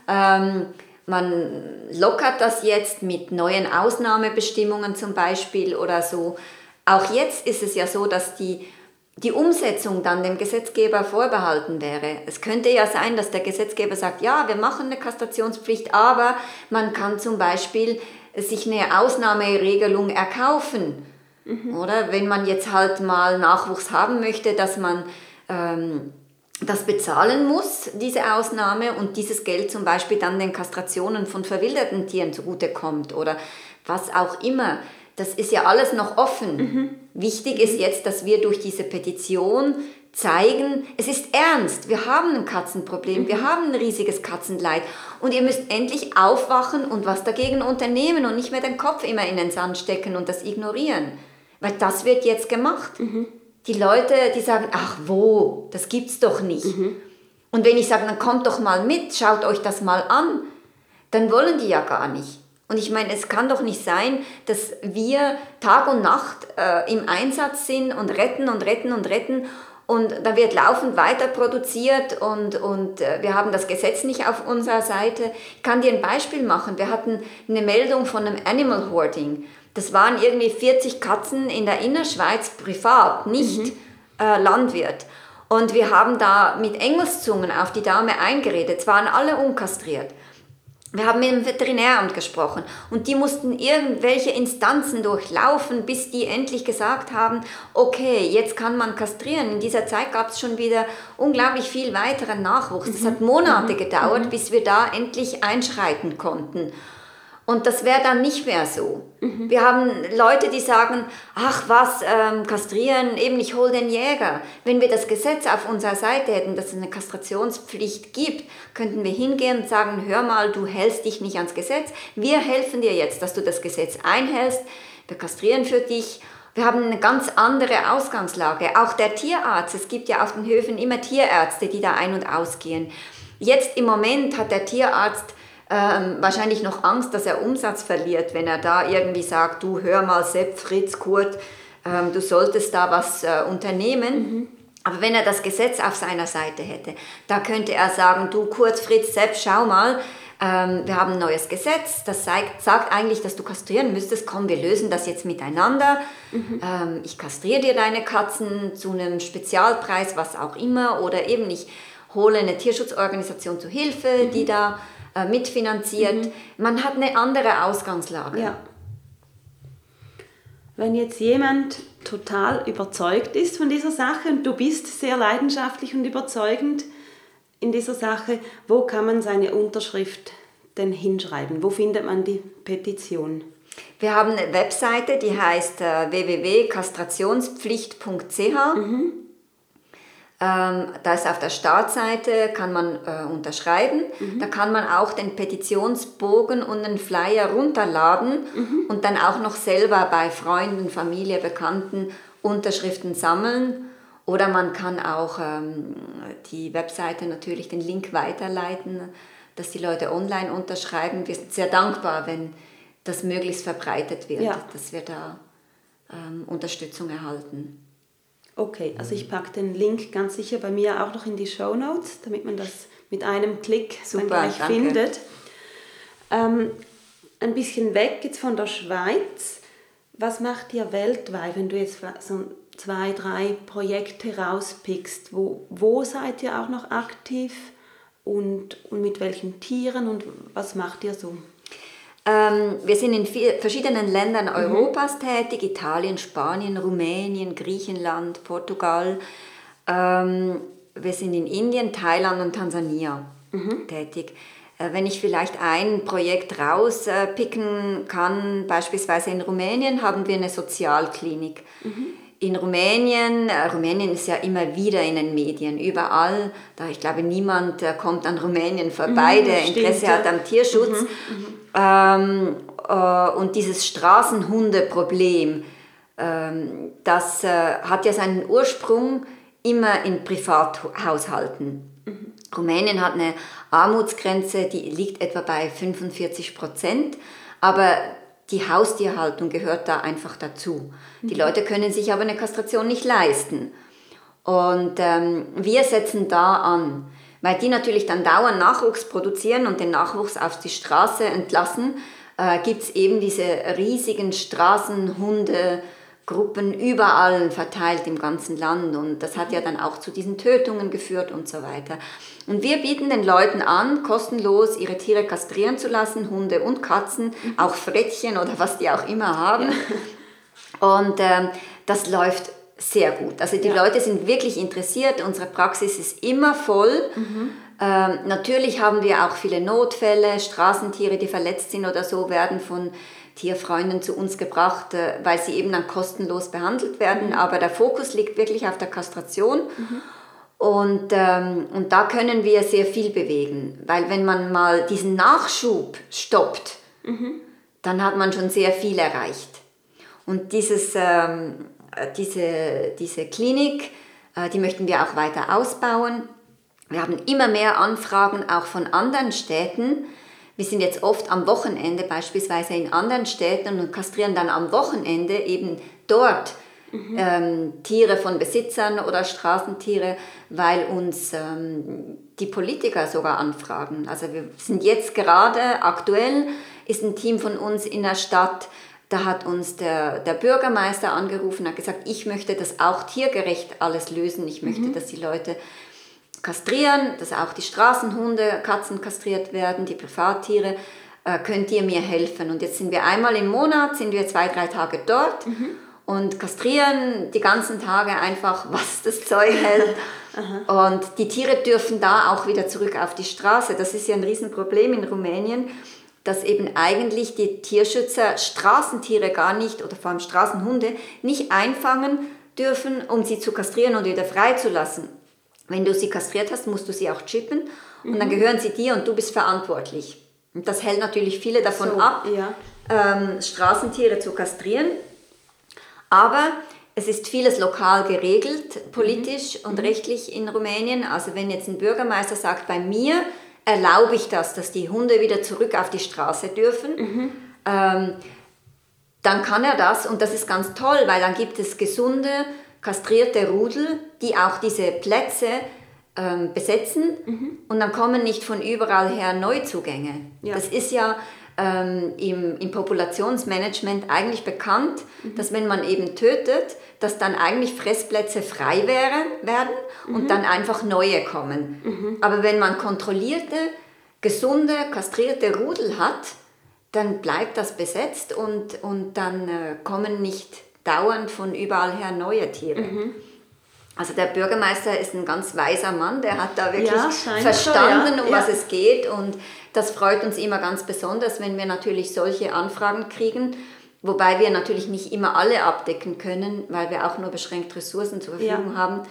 Speaker 3: Ähm, man lockert das jetzt mit neuen Ausnahmebestimmungen zum Beispiel oder so. Auch jetzt ist es ja so, dass die, die Umsetzung dann dem Gesetzgeber vorbehalten wäre. Es könnte ja sein, dass der Gesetzgeber sagt, ja, wir machen eine Kastrationspflicht, aber man kann zum Beispiel sich eine Ausnahmeregelung erkaufen. Oder wenn man jetzt halt mal Nachwuchs haben möchte, dass man ähm, das bezahlen muss, diese Ausnahme, und dieses Geld zum Beispiel dann den Kastrationen von verwilderten Tieren zugutekommt oder was auch immer. Das ist ja alles noch offen. Wichtig ist jetzt, dass wir durch diese Petition zeigen, es ist ernst, wir haben ein Katzenproblem, wir haben ein riesiges Katzenleid und ihr müsst endlich aufwachen und was dagegen unternehmen und nicht mehr den Kopf immer in den Sand stecken und das ignorieren. Weil das wird jetzt gemacht. Die Leute, die sagen, ach wo, das gibt's doch nicht. Und wenn ich sage, dann kommt doch mal mit, schaut euch das mal an, dann wollen die ja gar nicht. Und ich meine, es kann doch nicht sein, dass wir Tag und Nacht äh, im Einsatz sind und retten und retten und retten und da wird laufend weiter produziert und, und äh, wir haben das Gesetz nicht auf unserer Seite. Ich kann dir ein Beispiel machen. Wir hatten eine Meldung von einem Animal Hoarding. Das waren irgendwie 40 Katzen in der Innerschweiz privat, nicht mhm. äh, Landwirt. Und wir haben da mit Engelszungen auf die Dame eingeredet. Es waren alle unkastriert. Wir haben mit dem Veterinäramt gesprochen und die mussten irgendwelche Instanzen durchlaufen, bis die endlich gesagt haben, okay, jetzt kann man kastrieren. In dieser Zeit gab es schon wieder unglaublich viel weiteren Nachwuchs. Es hat mhm. Monate mhm. gedauert, mhm. bis wir da endlich einschreiten konnten. Und das wäre dann nicht mehr so. Mhm. Wir haben Leute, die sagen, ach was, ähm, kastrieren, eben ich hole den Jäger. Wenn wir das Gesetz auf unserer Seite hätten, dass es eine Kastrationspflicht gibt, könnten wir hingehen und sagen, hör mal, du hältst dich nicht ans Gesetz. Wir helfen dir jetzt, dass du das Gesetz einhältst. Wir kastrieren für dich. Wir haben eine ganz andere Ausgangslage. Auch der Tierarzt, es gibt ja auf den Höfen immer Tierärzte, die da ein- und ausgehen. Jetzt im Moment hat der Tierarzt ähm, wahrscheinlich noch Angst, dass er Umsatz verliert, wenn er da irgendwie sagt, du hör mal Sepp, Fritz, Kurt, ähm, du solltest da was äh, unternehmen. Mhm. Aber wenn er das Gesetz auf seiner Seite hätte, da könnte er sagen, du Kurt, Fritz, Sepp, schau mal, ähm, wir haben ein neues Gesetz, das sagt, sagt, eigentlich, dass du kastrieren müsstest. Komm, wir lösen das jetzt miteinander. Mhm. Ähm, ich kastriere dir deine Katzen zu einem Spezialpreis, was auch immer. Oder eben ich hole eine Tierschutzorganisation zu Hilfe, mhm. die da äh, mitfinanziert. Mhm. Man hat eine andere Ausgangslage.
Speaker 1: Ja. Wenn jetzt jemand total überzeugt ist von dieser Sache und du bist sehr leidenschaftlich und überzeugend in dieser Sache, wo kann man seine Unterschrift denn hinschreiben? Wo findet man die Petition?
Speaker 3: Wir haben eine Webseite, die heißt äh, www.kastrationspflicht.ch. Mhm. Ähm, da ist auf der Startseite, kann man äh, unterschreiben. Mhm. Da kann man auch den Petitionsbogen und den Flyer runterladen mhm. und dann auch noch selber bei Freunden, Familie, Bekannten Unterschriften sammeln. Oder man kann auch ähm, die Webseite natürlich den Link weiterleiten, dass die Leute online unterschreiben. Wir sind sehr dankbar, wenn das möglichst verbreitet wird, ja. dass wir da ähm, Unterstützung erhalten.
Speaker 1: Okay, also ich packe den Link ganz sicher bei mir auch noch in die Show Notes, damit man das mit einem Klick Super, gleich danke. findet. Ähm, ein bisschen weg jetzt von der Schweiz. Was macht ihr weltweit, wenn du jetzt so zwei, drei Projekte rauspickst? Wo, wo seid ihr auch noch aktiv und, und mit welchen Tieren und was macht ihr so?
Speaker 3: Ähm, wir sind in verschiedenen Ländern mhm. Europas mhm. tätig, Italien, Spanien, Rumänien, Griechenland, Portugal. Ähm, wir sind in Indien, Thailand und Tansania mhm. tätig. Äh, wenn ich vielleicht ein Projekt rauspicken kann, beispielsweise in Rumänien haben wir eine Sozialklinik. Mhm in Rumänien, äh, Rumänien ist ja immer wieder in den Medien, überall, da ich glaube, niemand äh, kommt an Rumänien vorbei, mhm, der Interesse stimmt, hat am Tierschutz. Ähm, äh, und dieses Straßenhundeproblem, ähm, das äh, hat ja seinen Ursprung immer in Privathaushalten. Mhm. Rumänien hat eine Armutsgrenze, die liegt etwa bei 45 Prozent, aber die Haustierhaltung gehört da einfach dazu. Die mhm. Leute können sich aber eine Kastration nicht leisten. Und ähm, wir setzen da an, weil die natürlich dann dauernd Nachwuchs produzieren und den Nachwuchs auf die Straße entlassen, äh, gibt es eben diese riesigen Straßenhunde, Gruppen überall verteilt im ganzen Land und das hat ja dann auch zu diesen Tötungen geführt und so weiter. Und wir bieten den Leuten an, kostenlos ihre Tiere kastrieren zu lassen, Hunde und Katzen, auch Frettchen oder was die auch immer haben. Ja. Und ähm, das läuft sehr gut. Also die ja. Leute sind wirklich interessiert, unsere Praxis ist immer voll. Mhm. Ähm, natürlich haben wir auch viele Notfälle, Straßentiere, die verletzt sind oder so, werden von Tierfreunden zu uns gebracht, äh, weil sie eben dann kostenlos behandelt werden. Mhm. Aber der Fokus liegt wirklich auf der Kastration. Mhm. Und, ähm, und da können wir sehr viel bewegen, weil wenn man mal diesen Nachschub stoppt, mhm. dann hat man schon sehr viel erreicht. Und dieses, ähm, diese, diese Klinik, äh, die möchten wir auch weiter ausbauen. Wir haben immer mehr Anfragen auch von anderen Städten, wir sind jetzt oft am Wochenende beispielsweise in anderen Städten und kastrieren dann am Wochenende eben dort mhm. ähm, Tiere von Besitzern oder Straßentiere, weil uns ähm, die Politiker sogar anfragen. Also wir sind jetzt gerade aktuell, ist ein Team von uns in der Stadt, da hat uns der, der Bürgermeister angerufen, hat gesagt, ich möchte das auch tiergerecht alles lösen. Ich möchte, mhm. dass die Leute kastrieren, dass auch die Straßenhunde, Katzen kastriert werden, die Privattiere. Äh, könnt ihr mir helfen? Und jetzt sind wir einmal im Monat, sind wir zwei, drei Tage dort. Mhm und kastrieren die ganzen Tage einfach, was das Zeug hält. und die Tiere dürfen da auch wieder zurück auf die Straße. Das ist ja ein Riesenproblem in Rumänien, dass eben eigentlich die Tierschützer Straßentiere gar nicht oder vor allem Straßenhunde nicht einfangen dürfen, um sie zu kastrieren und wieder freizulassen. Wenn du sie kastriert hast, musst du sie auch chippen und mhm. dann gehören sie dir und du bist verantwortlich. Und das hält natürlich viele davon so, ab, ja. ähm, Straßentiere zu kastrieren. Aber es ist vieles lokal geregelt, politisch mhm. und mhm. rechtlich in Rumänien. Also wenn jetzt ein Bürgermeister sagt, bei mir erlaube ich das, dass die Hunde wieder zurück auf die Straße dürfen, mhm. ähm, dann kann er das und das ist ganz toll, weil dann gibt es gesunde, kastrierte Rudel, die auch diese Plätze ähm, besetzen mhm. und dann kommen nicht von überall her Neuzugänge. Ja. Das ist ja ähm, im, im Populationsmanagement eigentlich bekannt, mhm. dass wenn man eben tötet, dass dann eigentlich Fressplätze frei wären, werden und mhm. dann einfach neue kommen. Mhm. Aber wenn man kontrollierte, gesunde, kastrierte Rudel hat, dann bleibt das besetzt und, und dann äh, kommen nicht dauernd von überall her neue Tiere. Mhm. Also der Bürgermeister ist ein ganz weiser Mann, der hat da wirklich ja, verstanden, so, ja. um was es geht und das freut uns immer ganz besonders, wenn wir natürlich solche Anfragen kriegen, wobei wir natürlich nicht immer alle abdecken können, weil wir auch nur beschränkt Ressourcen zur Verfügung ja. haben.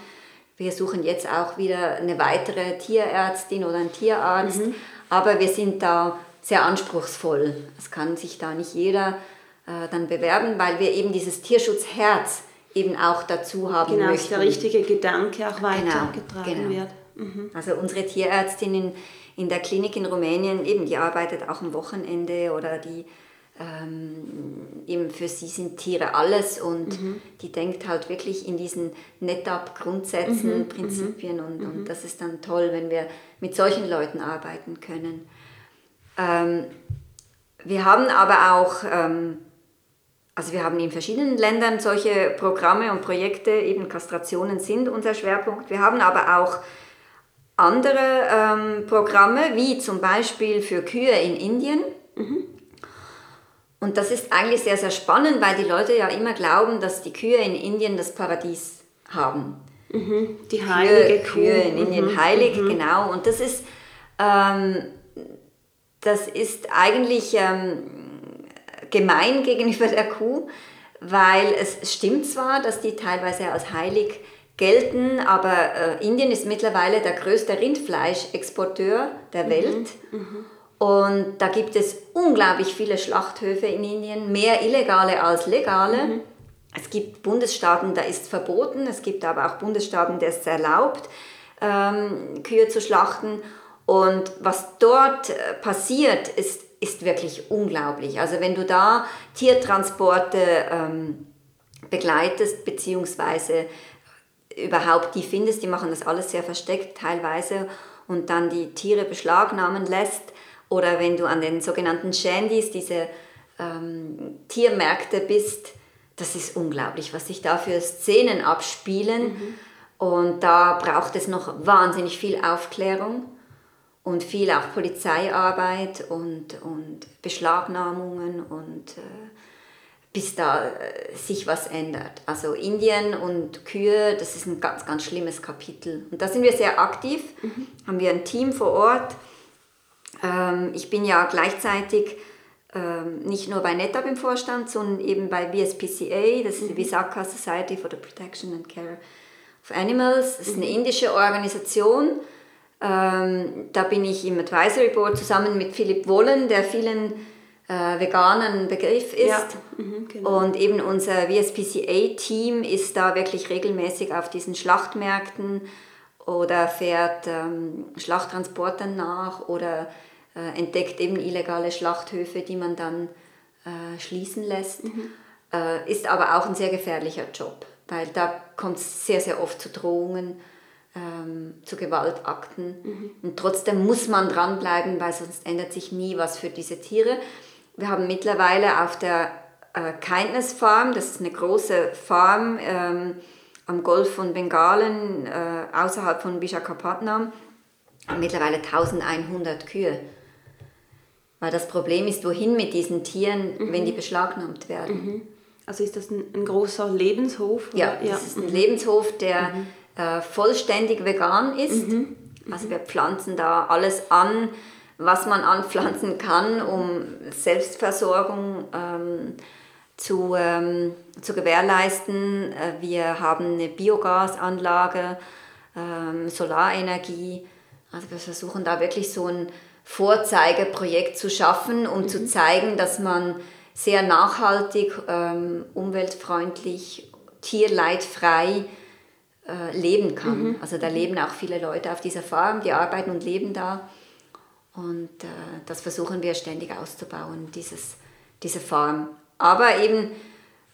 Speaker 3: Wir suchen jetzt auch wieder eine weitere Tierärztin oder einen Tierarzt, mhm. aber wir sind da sehr anspruchsvoll. Es kann sich da nicht jeder äh, dann bewerben, weil wir eben dieses Tierschutzherz eben auch dazu haben
Speaker 1: genau,
Speaker 3: möchten.
Speaker 1: Genau, der richtige Gedanke auch weitergetragen genau, genau. wird.
Speaker 3: Mhm. Also unsere Tierärztin in, der Klinik in Rumänien, eben, die arbeitet auch am Wochenende oder die ähm, eben für sie sind Tiere alles und mhm. die denkt halt wirklich in diesen NetApp-Grundsätzen, mhm. Prinzipien und, und mhm. das ist dann toll, wenn wir mit solchen Leuten arbeiten können. Ähm, wir haben aber auch ähm, also wir haben in verschiedenen Ländern solche Programme und Projekte, eben Kastrationen sind unser Schwerpunkt. Wir haben aber auch andere ähm, Programme, wie zum Beispiel für Kühe in Indien. Mhm. Und das ist eigentlich sehr, sehr spannend, weil die Leute ja immer glauben, dass die Kühe in Indien das Paradies haben.
Speaker 1: Mhm. Die heilige
Speaker 3: Kühe, Kühe in Indien, mhm. heilig, mhm. genau. Und das ist, ähm, das ist eigentlich... Ähm, gemein gegenüber der Kuh, weil es stimmt zwar, dass die teilweise als heilig gelten, aber äh, Indien ist mittlerweile der größte Rindfleischexporteur der mhm. Welt. Mhm. Und da gibt es unglaublich viele Schlachthöfe in Indien, mehr illegale als legale. Mhm. Es gibt Bundesstaaten, da ist es verboten, es gibt aber auch Bundesstaaten, der es erlaubt, ähm, Kühe zu schlachten. Und was dort äh, passiert, ist ist wirklich unglaublich. Also wenn du da Tiertransporte ähm, begleitest, beziehungsweise überhaupt die findest, die machen das alles sehr versteckt teilweise und dann die Tiere beschlagnahmen lässt, oder wenn du an den sogenannten Shandys, diese ähm, Tiermärkte bist, das ist unglaublich, was sich da für Szenen abspielen. Mhm. Und da braucht es noch wahnsinnig viel Aufklärung und viel auch Polizeiarbeit und, und Beschlagnahmungen und äh, bis da äh, sich was ändert. Also Indien und Kühe, das ist ein ganz, ganz schlimmes Kapitel. Und da sind wir sehr aktiv, mhm. haben wir ein Team vor Ort. Ähm, ich bin ja gleichzeitig ähm, nicht nur bei NetApp im Vorstand, sondern eben bei VSPCA, das ist die mhm. Visakha Society for the Protection and Care of Animals. Das ist eine mhm. indische Organisation, ähm, da bin ich im Advisory Board zusammen mit Philipp Wollen, der vielen äh, veganen Begriff ist. Ja. Mhm, genau. Und eben unser VSPCA-Team ist da wirklich regelmäßig auf diesen Schlachtmärkten oder fährt ähm, Schlachttransportern nach oder äh, entdeckt eben illegale Schlachthöfe, die man dann äh, schließen lässt. Mhm. Äh, ist aber auch ein sehr gefährlicher Job, weil da kommt es sehr, sehr oft zu Drohungen, ähm, zu Gewaltakten. Mhm. Und trotzdem muss man dranbleiben, weil sonst ändert sich nie was für diese Tiere. Wir haben mittlerweile auf der äh, Kindness Farm, das ist eine große Farm ähm, am Golf von Bengalen, äh, außerhalb von Vishakhapatnam, mittlerweile 1100 Kühe. Weil das Problem ist, wohin mit diesen Tieren, mhm. wenn die beschlagnahmt werden. Mhm.
Speaker 1: Also ist das ein, ein großer Lebenshof?
Speaker 3: Oder? Ja, das ja. ist ein mhm. Lebenshof, der mhm. äh, vollständig vegan ist. Mhm. Also wir pflanzen da alles an, was man anpflanzen kann, um Selbstversorgung ähm, zu, ähm, zu gewährleisten. Äh, wir haben eine Biogasanlage, ähm, Solarenergie. Also wir versuchen da wirklich so ein Vorzeigeprojekt zu schaffen, um mhm. zu zeigen, dass man sehr nachhaltig, ähm, umweltfreundlich, tierleidfrei äh, leben kann. Mhm. Also da leben auch viele Leute auf dieser Farm, die arbeiten und leben da. Und äh, das versuchen wir ständig auszubauen, dieses, diese Farm. Aber eben,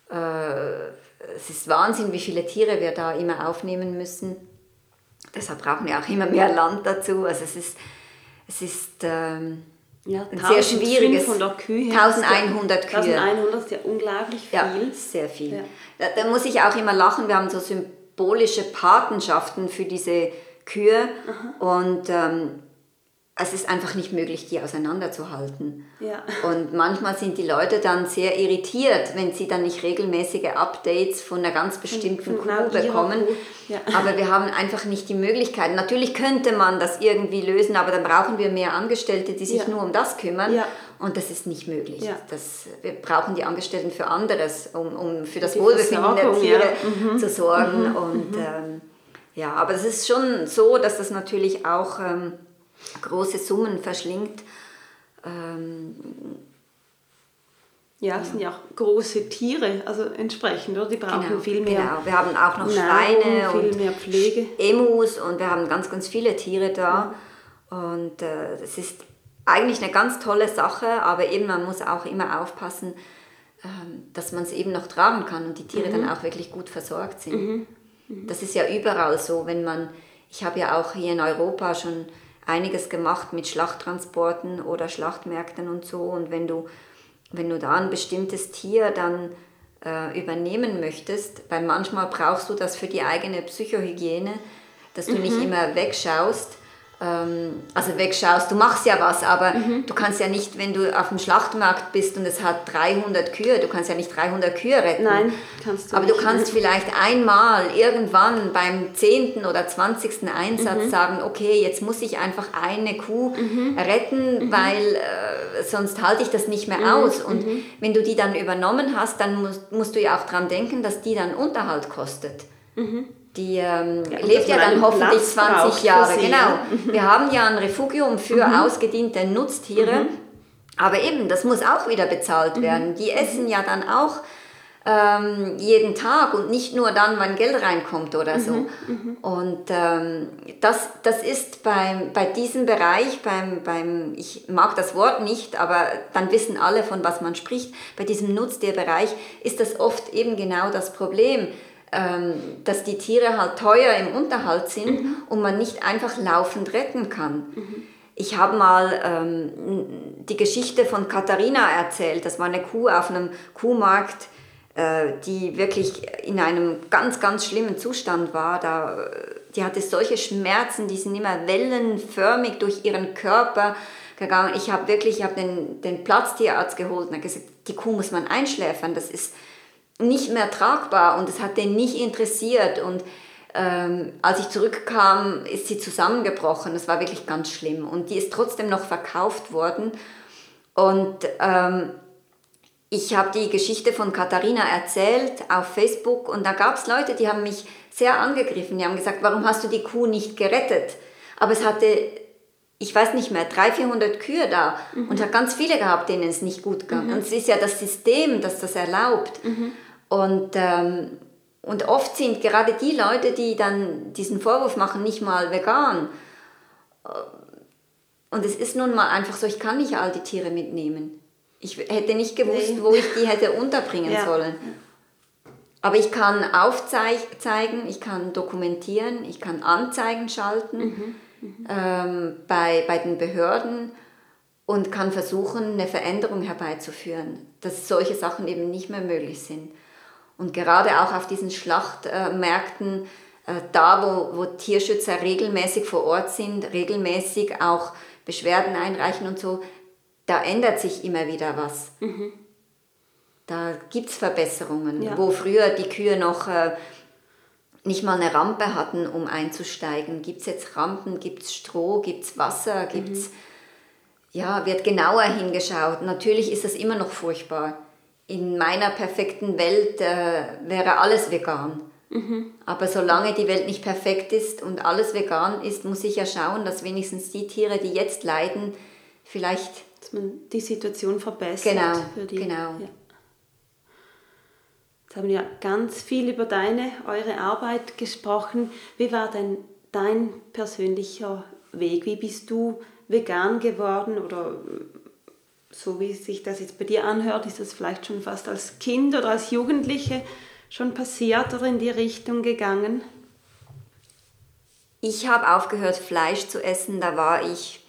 Speaker 3: äh, es ist Wahnsinn, wie viele Tiere wir da immer aufnehmen müssen. Deshalb brauchen wir auch immer mehr Land dazu. Also es ist, es ist ähm,
Speaker 1: ja, ein sehr schwieriges.
Speaker 3: Kühe 1100 Kühe.
Speaker 1: 1100 ist ja unglaublich viel.
Speaker 3: Ja, sehr viel. Ja. Da, da, muss ich auch immer lachen. Wir haben so symbolische Patenschaften für diese Kühe. Aha. Und ähm, es ist einfach nicht möglich, die auseinanderzuhalten. Ja. Und manchmal sind die Leute dann sehr irritiert, wenn sie dann nicht regelmäßige Updates von einer ganz bestimmten von Kuh bekommen. Ja. Aber wir haben einfach nicht die Möglichkeit. Natürlich könnte man das irgendwie lösen, aber dann brauchen wir mehr Angestellte, die sich ja. nur um das kümmern. Und das ist nicht möglich. Das, wir brauchen die Angestellten für anderes, um, um für das Wohlbefinden der Tiere mhm. zu sorgen. Mhm. Und mhm. Ähm, ja, aber es ist schon so, dass das natürlich auch... Ähm, große Summen verschlingt. Ähm,
Speaker 1: ja, es sind ja auch große Tiere, also entsprechend, oder? Die brauchen
Speaker 3: genau,
Speaker 1: viel mehr.
Speaker 3: Genau, wir haben auch noch Schweine viel und mehr Pflege. Emus und wir haben ganz, ganz viele Tiere da. Und äh, das ist eigentlich eine ganz tolle Sache, aber eben man muss auch immer aufpassen, ähm, dass man es eben noch tragen kann und die Tiere mhm. dann auch wirklich gut versorgt sind. Mhm. Mhm. Das ist ja überall so, wenn man, ich habe ja auch hier in Europa schon einiges gemacht mit Schlachttransporten oder Schlachtmärkten und so. Und wenn du, wenn du da ein bestimmtes Tier dann äh, übernehmen möchtest, weil manchmal brauchst du das für die eigene Psychohygiene, dass du mhm. nicht immer wegschaust, ähm, also wegschaust, du machst ja was, aber mhm. du kannst ja nicht, wenn du auf dem Schlachtmarkt bist und es hat 300 Kühe, du kannst ja nicht 300 Kühe retten.
Speaker 1: Nein, kannst du
Speaker 3: Aber
Speaker 1: nicht.
Speaker 3: du kannst vielleicht einmal irgendwann beim 10. oder 20. Einsatz mhm. sagen, okay, jetzt muss ich einfach eine Kuh mhm. retten, mhm. weil äh, sonst halte ich das nicht mehr mhm. aus. Und mhm. wenn du die dann übernommen hast, dann musst, musst du ja auch dran denken, dass die dann Unterhalt kostet. Mhm die ähm, ja, lebt ja dann hoffentlich 20 Jahre. Sie, genau. Ja. Wir haben ja ein Refugium für mhm. ausgediente Nutztiere, mhm. aber eben, das muss auch wieder bezahlt mhm. werden. Die essen ja dann auch ähm, jeden Tag und nicht nur dann, wenn Geld reinkommt oder so. Mhm. Mhm. Und ähm, das, das ist beim, bei diesem Bereich, beim, beim, ich mag das Wort nicht, aber dann wissen alle, von was man spricht, bei diesem Nutztierbereich ist das oft eben genau das Problem dass die Tiere halt teuer im Unterhalt sind mhm. und man nicht einfach laufend retten kann. Mhm. Ich habe mal ähm, die Geschichte von Katharina erzählt. Das war eine Kuh auf einem Kuhmarkt, äh, die wirklich in einem ganz, ganz schlimmen Zustand war. Da, die hatte solche Schmerzen, die sind immer wellenförmig durch ihren Körper gegangen. Ich habe wirklich ich hab den, den Platztierarzt geholt und gesagt, die Kuh muss man einschläfern. Das ist nicht mehr tragbar und es hat den nicht interessiert und ähm, als ich zurückkam, ist sie zusammengebrochen. Das war wirklich ganz schlimm und die ist trotzdem noch verkauft worden und ähm, ich habe die Geschichte von Katharina erzählt auf Facebook und da gab es Leute, die haben mich sehr angegriffen. Die haben gesagt, warum hast du die Kuh nicht gerettet? Aber es hatte, ich weiß nicht mehr, 300, 400 Kühe da mhm. und hat ganz viele gehabt, denen es nicht gut ging. Mhm. Und es ist ja das System, das das erlaubt. Mhm. Und, ähm, und oft sind gerade die Leute, die dann diesen Vorwurf machen, nicht mal vegan. Und es ist nun mal einfach so, ich kann nicht all die Tiere mitnehmen. Ich hätte nicht gewusst, nee. wo ich die hätte unterbringen ja. sollen. Aber ich kann aufzeigen, ich kann dokumentieren, ich kann Anzeigen schalten mhm. Mhm. Ähm, bei, bei den Behörden und kann versuchen, eine Veränderung herbeizuführen, dass solche Sachen eben nicht mehr möglich sind. Und gerade auch auf diesen Schlachtmärkten, äh, da wo, wo Tierschützer regelmäßig vor Ort sind, regelmäßig auch Beschwerden einreichen und so, da ändert sich immer wieder was. Mhm. Da gibt es Verbesserungen, ja. wo früher die Kühe noch äh, nicht mal eine Rampe hatten, um einzusteigen. Gibt es jetzt Rampen, gibt es Stroh, gibt es Wasser, gibt's, mhm. ja, wird genauer hingeschaut. Natürlich ist das immer noch furchtbar. In meiner perfekten Welt äh, wäre alles vegan. Mhm. Aber solange die Welt nicht perfekt ist und alles vegan ist, muss ich ja schauen, dass wenigstens die Tiere, die jetzt leiden, vielleicht...
Speaker 1: Dass man die Situation verbessert.
Speaker 3: Genau,
Speaker 1: für die,
Speaker 3: genau. Ja.
Speaker 1: Jetzt haben wir ganz viel über deine, eure Arbeit gesprochen. Wie war denn dein persönlicher Weg? Wie bist du vegan geworden oder so wie sich das jetzt bei dir anhört, ist das vielleicht schon fast als Kind oder als Jugendliche schon passiert oder in die Richtung gegangen?
Speaker 3: Ich habe aufgehört, Fleisch zu essen, da war ich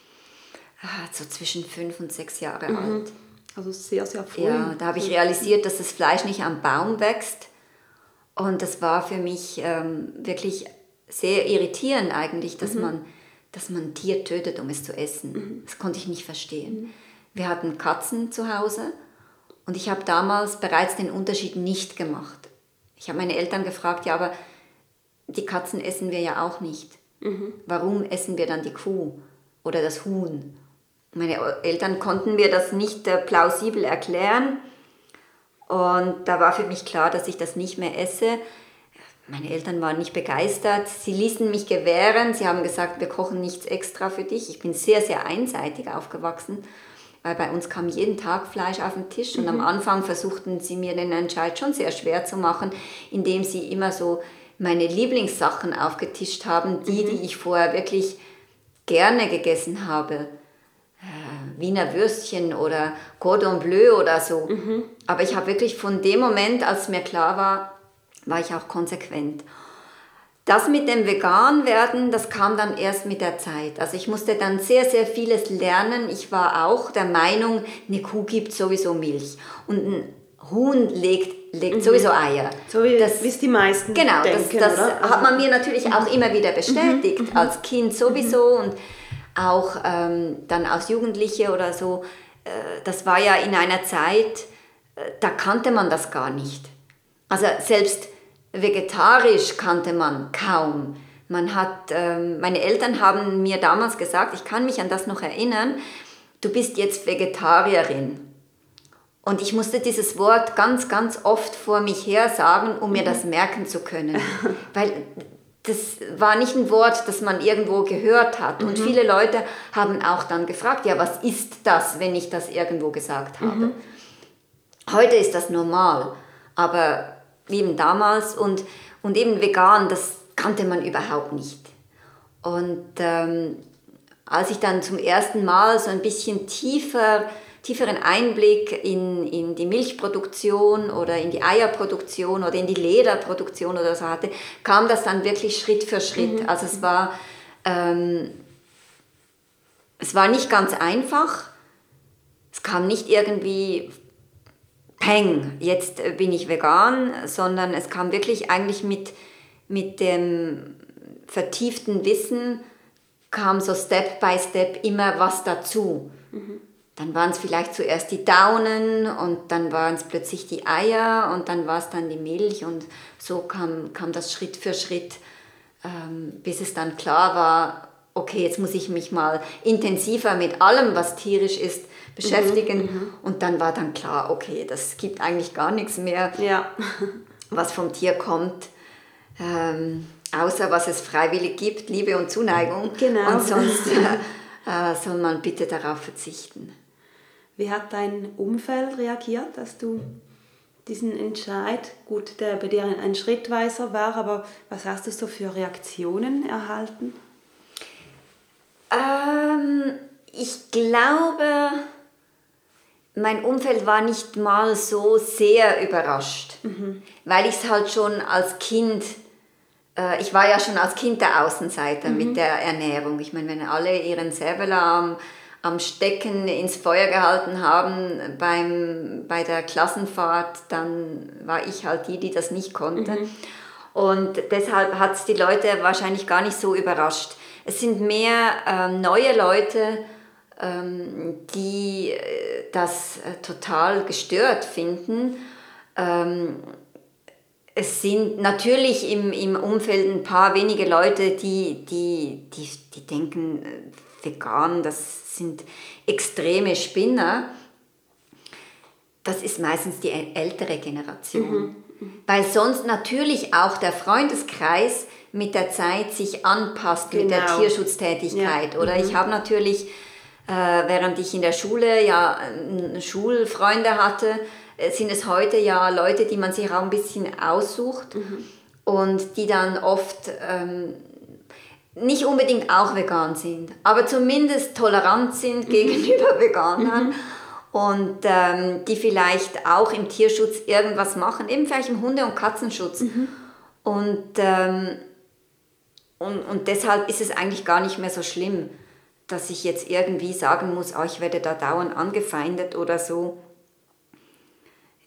Speaker 3: ah, so zwischen fünf und sechs Jahre mhm. alt.
Speaker 1: Also sehr, sehr früh.
Speaker 3: Ja, da habe ich realisiert, dass das Fleisch nicht am Baum wächst. Und das war für mich ähm, wirklich sehr irritierend eigentlich, dass, mhm. man, dass man ein Tier tötet, um es zu essen. Mhm. Das konnte ich nicht verstehen. Wir hatten Katzen zu Hause und ich habe damals bereits den Unterschied nicht gemacht. Ich habe meine Eltern gefragt, ja, aber die Katzen essen wir ja auch nicht. Mhm. Warum essen wir dann die Kuh oder das Huhn? Meine Eltern konnten mir das nicht äh, plausibel erklären. Und da war für mich klar, dass ich das nicht mehr esse. Meine Eltern waren nicht begeistert. Sie ließen mich gewähren. Sie haben gesagt, wir kochen nichts extra für dich. Ich bin sehr, sehr einseitig aufgewachsen weil bei uns kam jeden Tag Fleisch auf den Tisch und mhm. am Anfang versuchten sie mir den Entscheid schon sehr schwer zu machen, indem sie immer so meine Lieblingssachen aufgetischt haben, die, mhm. die ich vorher wirklich gerne gegessen habe. Äh, Wiener Würstchen oder Cordon Bleu oder so. Mhm. Aber ich habe wirklich von dem Moment, als mir klar war, war ich auch konsequent. Das mit dem Vegan-Werden, das kam dann erst mit der Zeit. Also ich musste dann sehr, sehr vieles lernen. Ich war auch der Meinung, eine Kuh gibt sowieso Milch und ein Huhn legt, legt mhm. sowieso Eier.
Speaker 1: So wie das, es die meisten
Speaker 3: Genau, denken, das, das hat man mir natürlich auch mhm. immer wieder bestätigt, mhm. als Kind sowieso mhm. und auch ähm, dann als Jugendliche oder so. Äh, das war ja in einer Zeit, äh, da kannte man das gar nicht. Also selbst Vegetarisch kannte man kaum. Man hat, ähm, meine Eltern haben mir damals gesagt, ich kann mich an das noch erinnern, du bist jetzt Vegetarierin. Und ich musste dieses Wort ganz, ganz oft vor mich her sagen, um mir das merken zu können. Weil das war nicht ein Wort, das man irgendwo gehört hat. Und mhm. viele Leute haben auch dann gefragt, ja, was ist das, wenn ich das irgendwo gesagt habe? Mhm. Heute ist das normal. Aber eben damals und, und eben vegan, das kannte man überhaupt nicht. Und ähm, als ich dann zum ersten Mal so ein bisschen tiefer, tieferen Einblick in, in die Milchproduktion oder in die Eierproduktion oder in die Lederproduktion oder so hatte, kam das dann wirklich Schritt für Schritt. Mhm. Also es war, ähm, es war nicht ganz einfach. Es kam nicht irgendwie Peng, jetzt bin ich vegan, sondern es kam wirklich eigentlich mit, mit dem vertieften Wissen, kam so Step by Step immer was dazu. Mhm. Dann waren es vielleicht zuerst die Daunen und dann waren es plötzlich die Eier und dann war es dann die Milch und so kam, kam das Schritt für Schritt, ähm, bis es dann klar war, okay, jetzt muss ich mich mal intensiver mit allem, was tierisch ist, beschäftigen. Mhm, mhm, und dann war dann klar, okay, das gibt eigentlich gar nichts mehr,
Speaker 1: ja.
Speaker 3: was vom Tier kommt. Ähm, außer was es freiwillig gibt, Liebe und Zuneigung.
Speaker 1: Genau.
Speaker 3: Und sonst äh, soll man bitte darauf verzichten.
Speaker 1: Wie hat dein Umfeld reagiert, dass du diesen Entscheid, gut, der bei dir ein Schrittweiser war, aber was hast du so für Reaktionen erhalten?
Speaker 3: Ähm, ich glaube, mein Umfeld war nicht mal so sehr überrascht, weil ich es halt schon als Kind, äh, ich war ja schon als Kind der Außenseiter mit der Ernährung. Ich meine, wenn alle ihren Servela am, am Stecken ins Feuer gehalten haben beim, bei der Klassenfahrt, dann war ich halt die, die das nicht konnte. Und deshalb hat es die Leute wahrscheinlich gar nicht so überrascht. Es sind mehr ähm, neue Leute, die äh, das äh, total gestört finden. Ähm, es sind natürlich im, im Umfeld ein paar wenige Leute, die, die, die, die denken, äh, vegan, das sind extreme Spinner. Das ist meistens die äl- ältere Generation. Weil sonst natürlich auch der Freundeskreis mit der Zeit sich anpasst mit der
Speaker 1: Genau.
Speaker 3: Tierschutztätigkeit. Oder ich habe natürlich, äh, während ich in der Schule ja äh, Schulfreunde hatte, äh, sind es heute ja Leute, die man sich auch ein bisschen aussucht und die dann oft ähm, nicht unbedingt auch vegan sind, aber zumindest tolerant sind gegenüber Veganern und ähm, die vielleicht auch im Tierschutz irgendwas machen, eben vielleicht im Hunde- und Katzenschutz. Und, ähm, und, und deshalb ist es eigentlich gar nicht mehr so schlimm, dass ich jetzt irgendwie sagen muss, oh, ich werde da dauernd angefeindet oder so.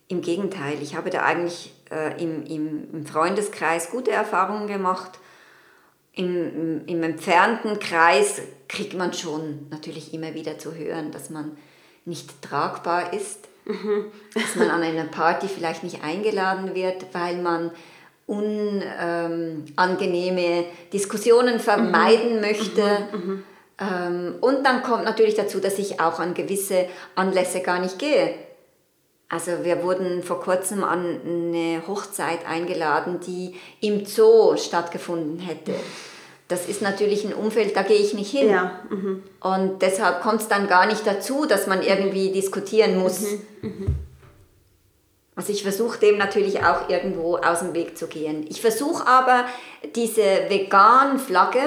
Speaker 3: Im Gegenteil, ich habe da eigentlich äh, im, im, im Freundeskreis gute Erfahrungen gemacht. Im, im, Im entfernten Kreis kriegt man schon natürlich immer wieder zu hören, dass man nicht tragbar ist, dass man an einer Party vielleicht nicht eingeladen wird, weil man unangenehme Diskussionen vermeiden möchte. Ähm, und dann kommt natürlich dazu, dass ich auch an gewisse Anlässe gar nicht gehe. Also wir wurden vor kurzem an eine Hochzeit eingeladen, die im Zoo stattgefunden hätte. Das ist natürlich ein Umfeld, da gehe ich nicht hin.
Speaker 1: Ja, mhm.
Speaker 3: Und deshalb kommt es dann gar nicht dazu, dass man irgendwie diskutieren muss. Also ich versuche dem natürlich auch irgendwo aus dem Weg zu gehen. Ich versuche aber diese vegan Flagge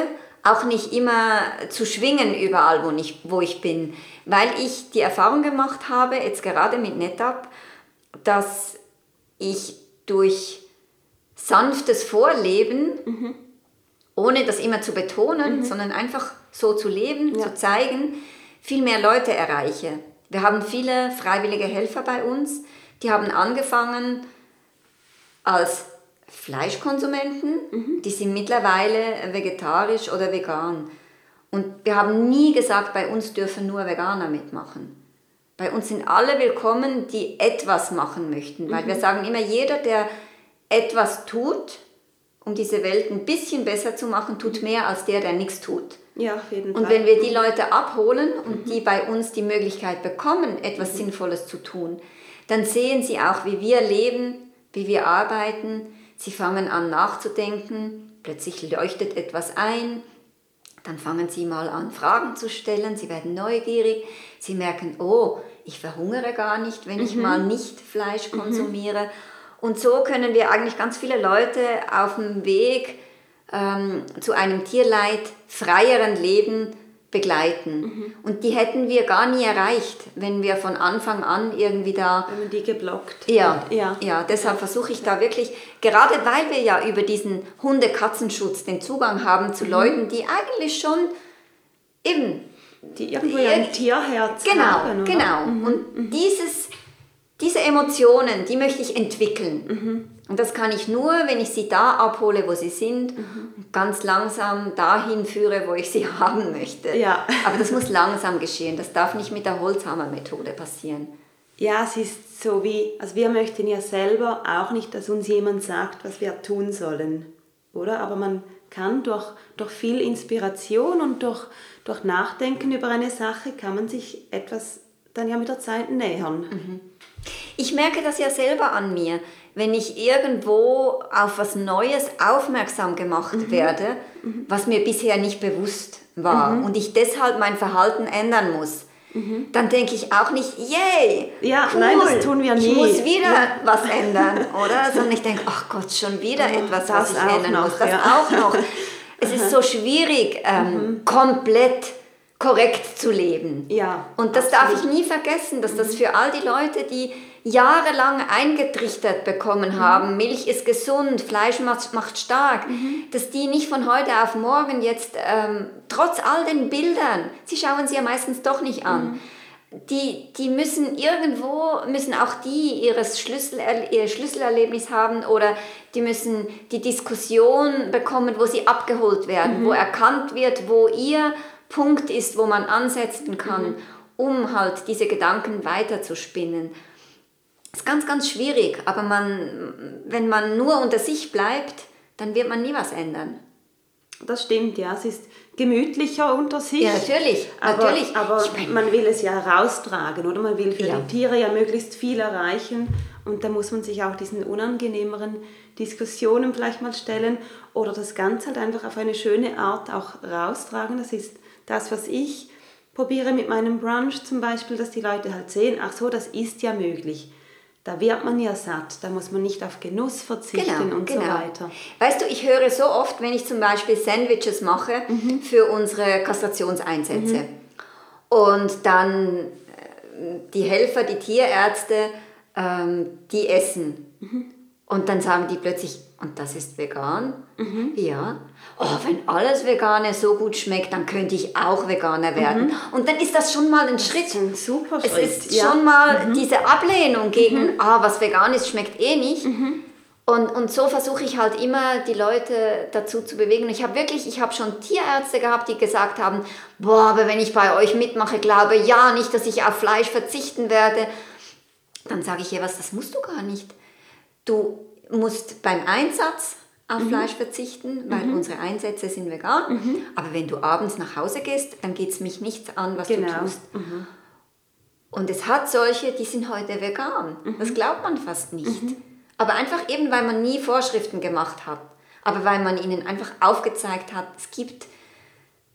Speaker 3: auch nicht immer zu schwingen überall, wo ich, wo ich bin, weil ich die Erfahrung gemacht habe, jetzt gerade mit NetApp, dass ich durch sanftes Vorleben, ohne das immer zu betonen, sondern einfach so zu leben, zu zeigen, viel mehr Leute erreiche. Wir haben viele freiwillige Helfer bei uns, die haben angefangen als Fleischkonsumenten, die sind mittlerweile vegetarisch oder vegan. Und wir haben nie gesagt, bei uns dürfen nur Veganer mitmachen. Bei uns sind alle willkommen, die etwas machen möchten, weil wir sagen immer, jeder, der etwas tut, um diese Welt ein bisschen besser zu machen, tut mehr als der, der nichts tut.
Speaker 1: Ja, auf jeden
Speaker 3: Und
Speaker 1: Fall.
Speaker 3: wenn wir die Leute abholen und die bei uns die Möglichkeit bekommen, etwas Sinnvolles zu tun, dann sehen sie auch, wie wir leben, wie wir arbeiten. Sie fangen an nachzudenken, plötzlich leuchtet etwas ein, dann fangen sie mal an, Fragen zu stellen, sie werden neugierig, sie merken, oh, ich verhungere gar nicht, wenn ich mal nicht Fleisch konsumiere. Und so können wir eigentlich ganz viele Leute auf dem Weg ähm, zu einem tierleidfreieren Leben begleiten. Und die hätten wir gar nie erreicht, wenn wir von Anfang an irgendwie da
Speaker 1: Wenn man die geblockt.
Speaker 3: ja,
Speaker 1: ja.
Speaker 3: ja. deshalb versuche ich da wirklich, gerade weil wir ja über diesen Hunde-Katzenschutz den Zugang haben
Speaker 1: Mhm.
Speaker 3: zu Leuten, die eigentlich schon eben,
Speaker 1: Die irgendwo ja ein Tierherz
Speaker 3: genau,
Speaker 1: haben. oder?
Speaker 3: genau. Und dieses, diese Emotionen, die möchte ich entwickeln.
Speaker 1: Mhm.
Speaker 3: Und das kann ich nur, wenn ich sie da abhole, wo sie sind,
Speaker 1: Mhm.
Speaker 3: ganz langsam dahin führe, wo ich sie haben möchte.
Speaker 1: Ja.
Speaker 3: Aber das muss langsam geschehen. Das darf nicht mit der Holzhammer-Methode passieren.
Speaker 1: Ja, es ist so wie, also wir möchten ja selber auch nicht, dass uns jemand sagt, was wir tun sollen, oder? Aber man kann durch, durch viel Inspiration und durch, durch Nachdenken über eine Sache, kann man sich etwas dann ja mit der Zeit nähern.
Speaker 3: Ich merke das ja selber an mir, wenn ich irgendwo auf was Neues aufmerksam gemacht
Speaker 1: Mhm.
Speaker 3: werde, was mir bisher nicht bewusst war und ich deshalb mein Verhalten ändern muss. Dann denke ich auch nicht, yay,
Speaker 1: Mhm. Ja,
Speaker 3: cool,
Speaker 1: nein, das tun wir
Speaker 3: ich
Speaker 1: nie.
Speaker 3: muss wieder
Speaker 1: Ja.
Speaker 3: was ändern, oder? Sondern ich denke, ach Gott, schon wieder etwas,
Speaker 1: das
Speaker 3: was ich ändern
Speaker 1: noch,
Speaker 3: muss. Das
Speaker 1: ja.
Speaker 3: auch noch. Es ist so schwierig, ähm, komplett korrekt zu leben.
Speaker 1: Ja,
Speaker 3: Und das darf ich nie vergessen, dass das für all die Leute, die jahrelang eingetrichtert bekommen haben, Milch ist gesund, Fleisch macht, macht stark, dass die nicht von heute auf morgen jetzt, ähm, trotz all den Bildern, sie schauen sie ja meistens doch nicht an, die, die müssen irgendwo, müssen auch die ihres Schlüssel, ihr Schlüsselerlebnis haben oder die müssen die Diskussion bekommen, wo sie abgeholt werden, wo erkannt wird, wo ihr Punkt ist, wo man ansetzen kann, um halt diese Gedanken weiterzuspinnen. Das ist ganz, ganz schwierig, aber man, wenn man nur unter sich bleibt, dann wird man nie was ändern.
Speaker 1: Das stimmt, ja. Es ist gemütlicher unter sich.
Speaker 3: Ja, natürlich,
Speaker 1: Aber,
Speaker 3: natürlich.
Speaker 1: aber
Speaker 3: Ich mein-
Speaker 1: man will es ja heraustragen, oder? Man will für
Speaker 3: Ja.
Speaker 1: die Tiere ja möglichst viel erreichen. Und da muss man sich auch diesen unangenehmeren Diskussionen vielleicht mal stellen oder das Ganze halt einfach auf eine schöne Art auch raustragen. Das ist das, was ich probiere mit meinem Brunch zum Beispiel, dass die Leute halt sehen, ach so, das ist ja möglich. Da wird man ja satt, da muss man nicht auf Genuss verzichten und so weiter.
Speaker 3: Weißt du, ich höre so oft, wenn ich zum Beispiel Sandwiches mache
Speaker 1: Mhm.
Speaker 3: für unsere Kastrationseinsätze und dann äh, die Helfer, die Tierärzte, ähm, die essen.
Speaker 1: Mhm.
Speaker 3: Und dann sagen die plötzlich, und das ist vegan?
Speaker 1: Mhm.
Speaker 3: Ja. Oh, wenn alles Vegane so gut schmeckt, dann könnte ich auch Veganer werden. Und dann ist das schon mal ein Schritt.
Speaker 1: Mhm. ein super
Speaker 3: Es
Speaker 1: Schritt,
Speaker 3: ist
Speaker 1: ja. Mhm.
Speaker 3: schon mal diese Ablehnung gegen, ah, was vegan ist, schmeckt eh nicht. Und, und so versuche ich halt immer, die Leute dazu zu bewegen. Ich habe wirklich, ich habe schon Tierärzte gehabt, die gesagt haben, boah, aber wenn ich bei euch mitmache, glaube ja nicht, dass ich auf Fleisch verzichten werde. Dann sage ich ihr, was, das musst du gar nicht. Du musst beim Einsatz auf
Speaker 1: Mhm.
Speaker 3: Fleisch verzichten, weil unsere Einsätze sind vegan. Aber wenn du abends nach Hause gehst, dann geht es mich nichts an, was
Speaker 1: Genau.
Speaker 3: du tust. Und es hat solche, die sind heute vegan. Das glaubt man fast nicht. Aber einfach eben, weil man nie Vorschriften gemacht hat. Aber weil man ihnen einfach aufgezeigt hat, es gibt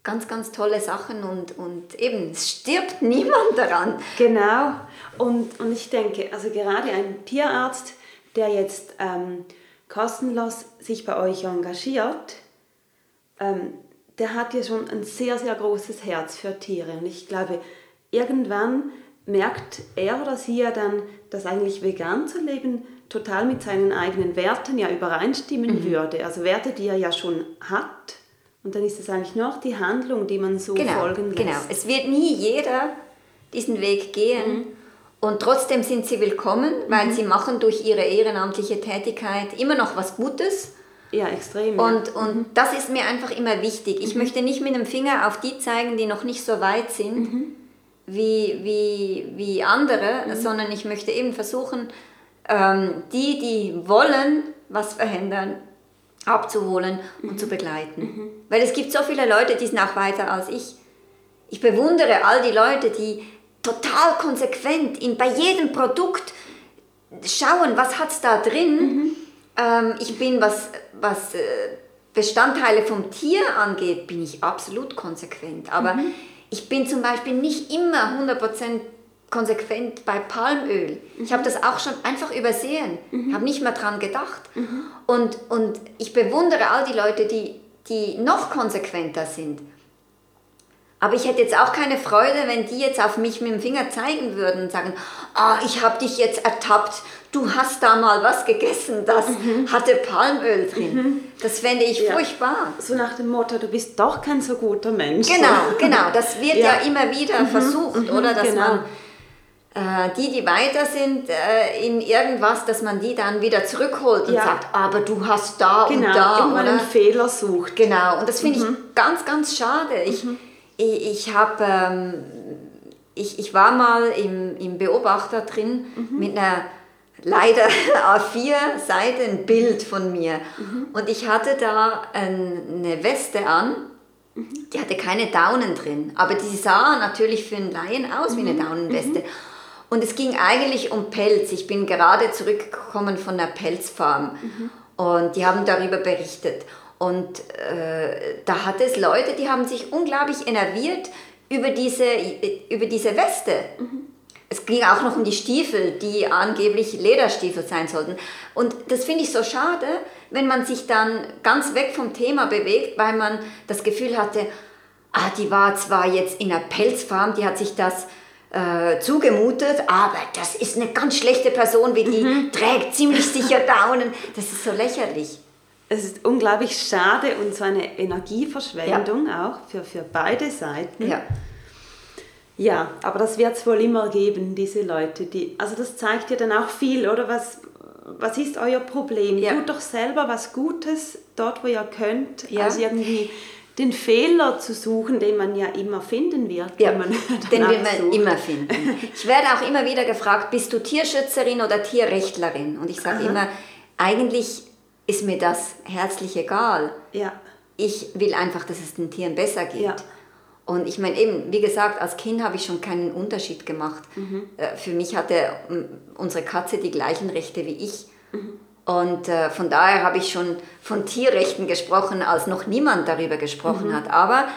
Speaker 3: ganz, ganz tolle Sachen und, und eben, es stirbt niemand daran.
Speaker 1: Genau. Und, und ich denke, also gerade ein Tierarzt, der jetzt ähm, kostenlos sich bei euch engagiert, ähm, der hat ja schon ein sehr, sehr großes Herz für Tiere. Und ich glaube, irgendwann merkt er oder sie ja dann, dass eigentlich vegan zu leben total mit seinen eigenen Werten ja übereinstimmen würde. Also Werte, die er ja schon hat. Und dann ist es eigentlich nur noch die Handlung, die man so
Speaker 3: Genau,
Speaker 1: folgen lässt.
Speaker 3: genau. Es wird nie jeder diesen Weg gehen. Und trotzdem sind sie willkommen, weil sie machen durch ihre ehrenamtliche Tätigkeit immer noch was Gutes.
Speaker 1: Ja, extrem. ja.
Speaker 3: Und, und das ist mir einfach immer wichtig. Ich möchte nicht mit dem Finger auf die zeigen, die noch nicht so weit sind wie, wie, wie andere, sondern ich möchte eben versuchen, ähm, die, die wollen, was verändern, abzuholen und zu begleiten. Weil es gibt so viele Leute, die sind auch weiter als ich. Ich bewundere all die Leute, die total konsequent in, bei jedem Produkt schauen, was hat es da drin. Ähm, ich bin, was, was äh, Bestandteile vom Tier angeht, bin ich absolut konsequent. Aber ich bin zum Beispiel nicht immer 100% konsequent bei Palmöl. Ich habe das auch schon einfach übersehen, habe nicht mehr dran gedacht. Und, und ich bewundere all die Leute, die, die noch konsequenter sind. Aber ich hätte jetzt auch keine Freude, wenn die jetzt auf mich mit dem Finger zeigen würden und sagen, ah, ich habe dich jetzt ertappt, du hast da mal was gegessen, das hatte Palmöl drin. Das fände ich
Speaker 1: Ja.
Speaker 3: furchtbar.
Speaker 1: So nach dem Motto, du bist doch kein so guter Mensch.
Speaker 3: Genau, genau. Das wird ja,
Speaker 1: Ja.
Speaker 3: immer wieder versucht, oder? Dass
Speaker 1: genau.
Speaker 3: man äh, die, die weiter sind äh, in irgendwas, dass man die dann wieder zurückholt und
Speaker 1: Ja.
Speaker 3: sagt, aber du hast da
Speaker 1: Genau,
Speaker 3: und da, oder?
Speaker 1: einen Fehler sucht.
Speaker 3: Genau, und das finde ich ganz, ganz schade. Ich, ich, ich habe, ähm, ich, ich war mal im, im Beobachter drin mit einer leider A4-Seite ein Bild von mir. Und ich hatte da ein, eine Weste an, die hatte keine Daunen drin, aber die sah natürlich für einen Laien aus wie eine Daunenweste. Und es ging eigentlich um Pelz. Ich bin gerade zurückgekommen von der Pelzfarm und die haben darüber berichtet. Und äh, da hat es Leute, die haben sich unglaublich enerviert über diese, über diese Weste. Es ging auch noch um die Stiefel, die angeblich Lederstiefel sein sollten. Und das finde ich so schade, wenn man sich dann ganz weg vom Thema bewegt, weil man das Gefühl hatte, ah, die war zwar jetzt in einer Pelzfarm, die hat sich das äh, zugemutet, aber das ist eine ganz schlechte Person, wie die mhm. trägt ziemlich sicher Daunen. Das ist so lächerlich.
Speaker 1: Es ist unglaublich schade und so eine Energieverschwendung ja. auch für, für beide Seiten.
Speaker 3: Ja.
Speaker 1: Ja, aber das wird es wohl immer geben, diese Leute, die. Also das zeigt ja dann auch viel, oder? Was, was ist euer Problem? Ja. Tut doch selber was Gutes dort, wo ihr könnt, ja. als irgendwie den Fehler zu suchen, den man ja immer finden wird.
Speaker 3: Ja, man den will man sucht. immer finden. Ich werde auch immer wieder gefragt, bist du Tierschützerin oder Tierrechtlerin? Und ich sage immer, eigentlich ist mir das herzlich egal.
Speaker 1: Ja.
Speaker 3: Ich will einfach, dass es den Tieren besser geht. Ja. Und ich meine eben, wie gesagt, als Kind habe ich schon keinen Unterschied gemacht. Mhm. Äh, für mich hatte unsere Katze die gleichen Rechte wie ich. Mhm. Und äh, von daher habe ich schon von Tierrechten gesprochen, als noch niemand darüber gesprochen mhm. hat. Aber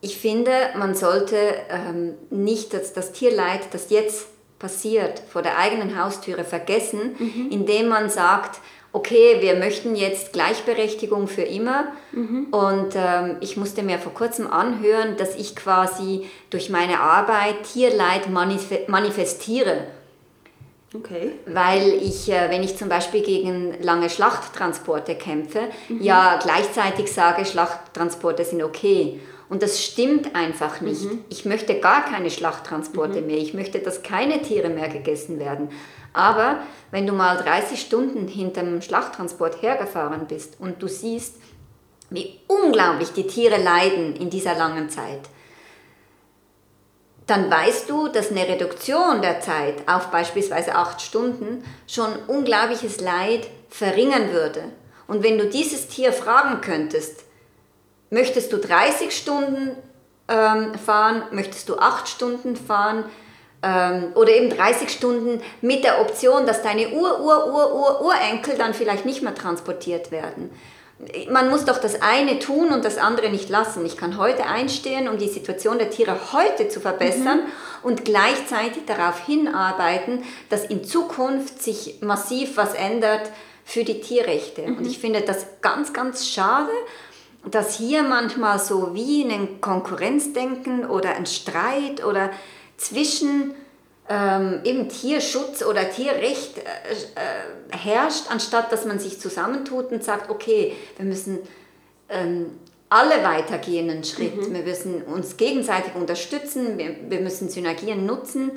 Speaker 3: ich finde, man sollte ähm, nicht das, das Tierleid, das jetzt passiert, vor der eigenen Haustüre vergessen, mhm. indem man sagt, okay, wir möchten jetzt Gleichberechtigung für immer. Mhm. Und ähm, ich musste mir vor kurzem anhören, dass ich quasi durch meine Arbeit Tierleid manifestiere.
Speaker 1: Okay.
Speaker 3: Weil ich, äh, wenn ich zum Beispiel gegen lange Schlachttransporte kämpfe, mhm. ja gleichzeitig sage, Schlachttransporte sind okay. Und das stimmt einfach nicht. Mhm. Ich möchte gar keine Schlachttransporte mhm. mehr. Ich möchte, dass keine Tiere mehr gegessen werden. Aber wenn du mal 30 Stunden hinterm Schlachttransport hergefahren bist und du siehst, wie unglaublich die Tiere leiden in dieser langen Zeit, dann weißt du, dass eine Reduktion der Zeit auf beispielsweise acht Stunden schon unglaubliches Leid verringern würde. Und wenn du dieses Tier fragen könntest, möchtest du 30 Stunden ähm, fahren, möchtest du acht Stunden fahren, ähm, oder eben 30 Stunden mit der Option, dass deine Ur, Ur, Ur, Ur, Urenkel dann vielleicht nicht mehr transportiert werden. Man muss doch das eine tun und das andere nicht lassen. Ich kann heute einstehen, um die Situation der Tiere heute zu verbessern mhm. und gleichzeitig darauf hinarbeiten, dass in Zukunft sich massiv was ändert für die Tierrechte. Mhm. Und ich finde das ganz, ganz schade, dass hier manchmal so wie ein Konkurrenzdenken oder ein Streit oder zwischen ähm, eben Tierschutz oder Tierrecht äh, äh, herrscht, anstatt dass man sich zusammentut und sagt, okay, wir müssen ähm, alle weitergehen einen Schritt, mhm. wir müssen uns gegenseitig unterstützen, wir, wir müssen Synergien nutzen.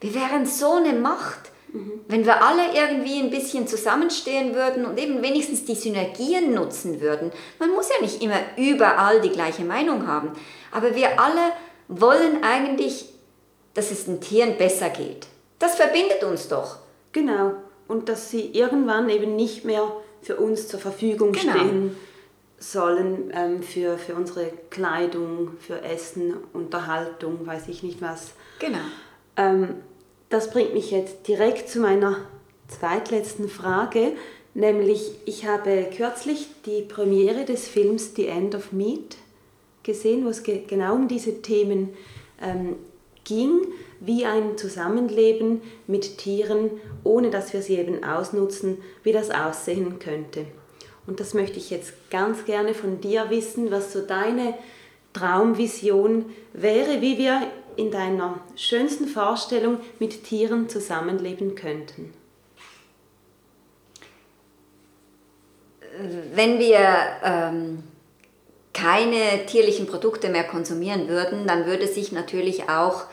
Speaker 3: Wir wären so eine Macht, mhm. wenn wir alle irgendwie ein bisschen zusammenstehen würden und eben wenigstens die Synergien nutzen würden. Man muss ja nicht immer überall die gleiche Meinung haben, aber wir alle wollen eigentlich dass es den Tieren besser geht. Das verbindet uns doch.
Speaker 1: Genau. Und dass sie irgendwann eben nicht mehr für uns zur Verfügung genau. stehen sollen, ähm, für, für unsere Kleidung, für Essen, Unterhaltung, weiß ich nicht was.
Speaker 3: Genau.
Speaker 1: Ähm, das bringt mich jetzt direkt zu meiner zweitletzten Frage, nämlich ich habe kürzlich die Premiere des Films The End of Meat gesehen, wo es ge genau um diese Themen ähm, ging, wie ein Zusammenleben mit Tieren, ohne dass wir sie eben ausnutzen, wie das aussehen könnte. Und das möchte ich jetzt ganz gerne von dir wissen, was so deine Traumvision wäre, wie wir in deiner schönsten Vorstellung mit Tieren zusammenleben könnten.
Speaker 3: Wenn wir ähm, keine tierlichen Produkte mehr konsumieren würden, dann würde sich natürlich auch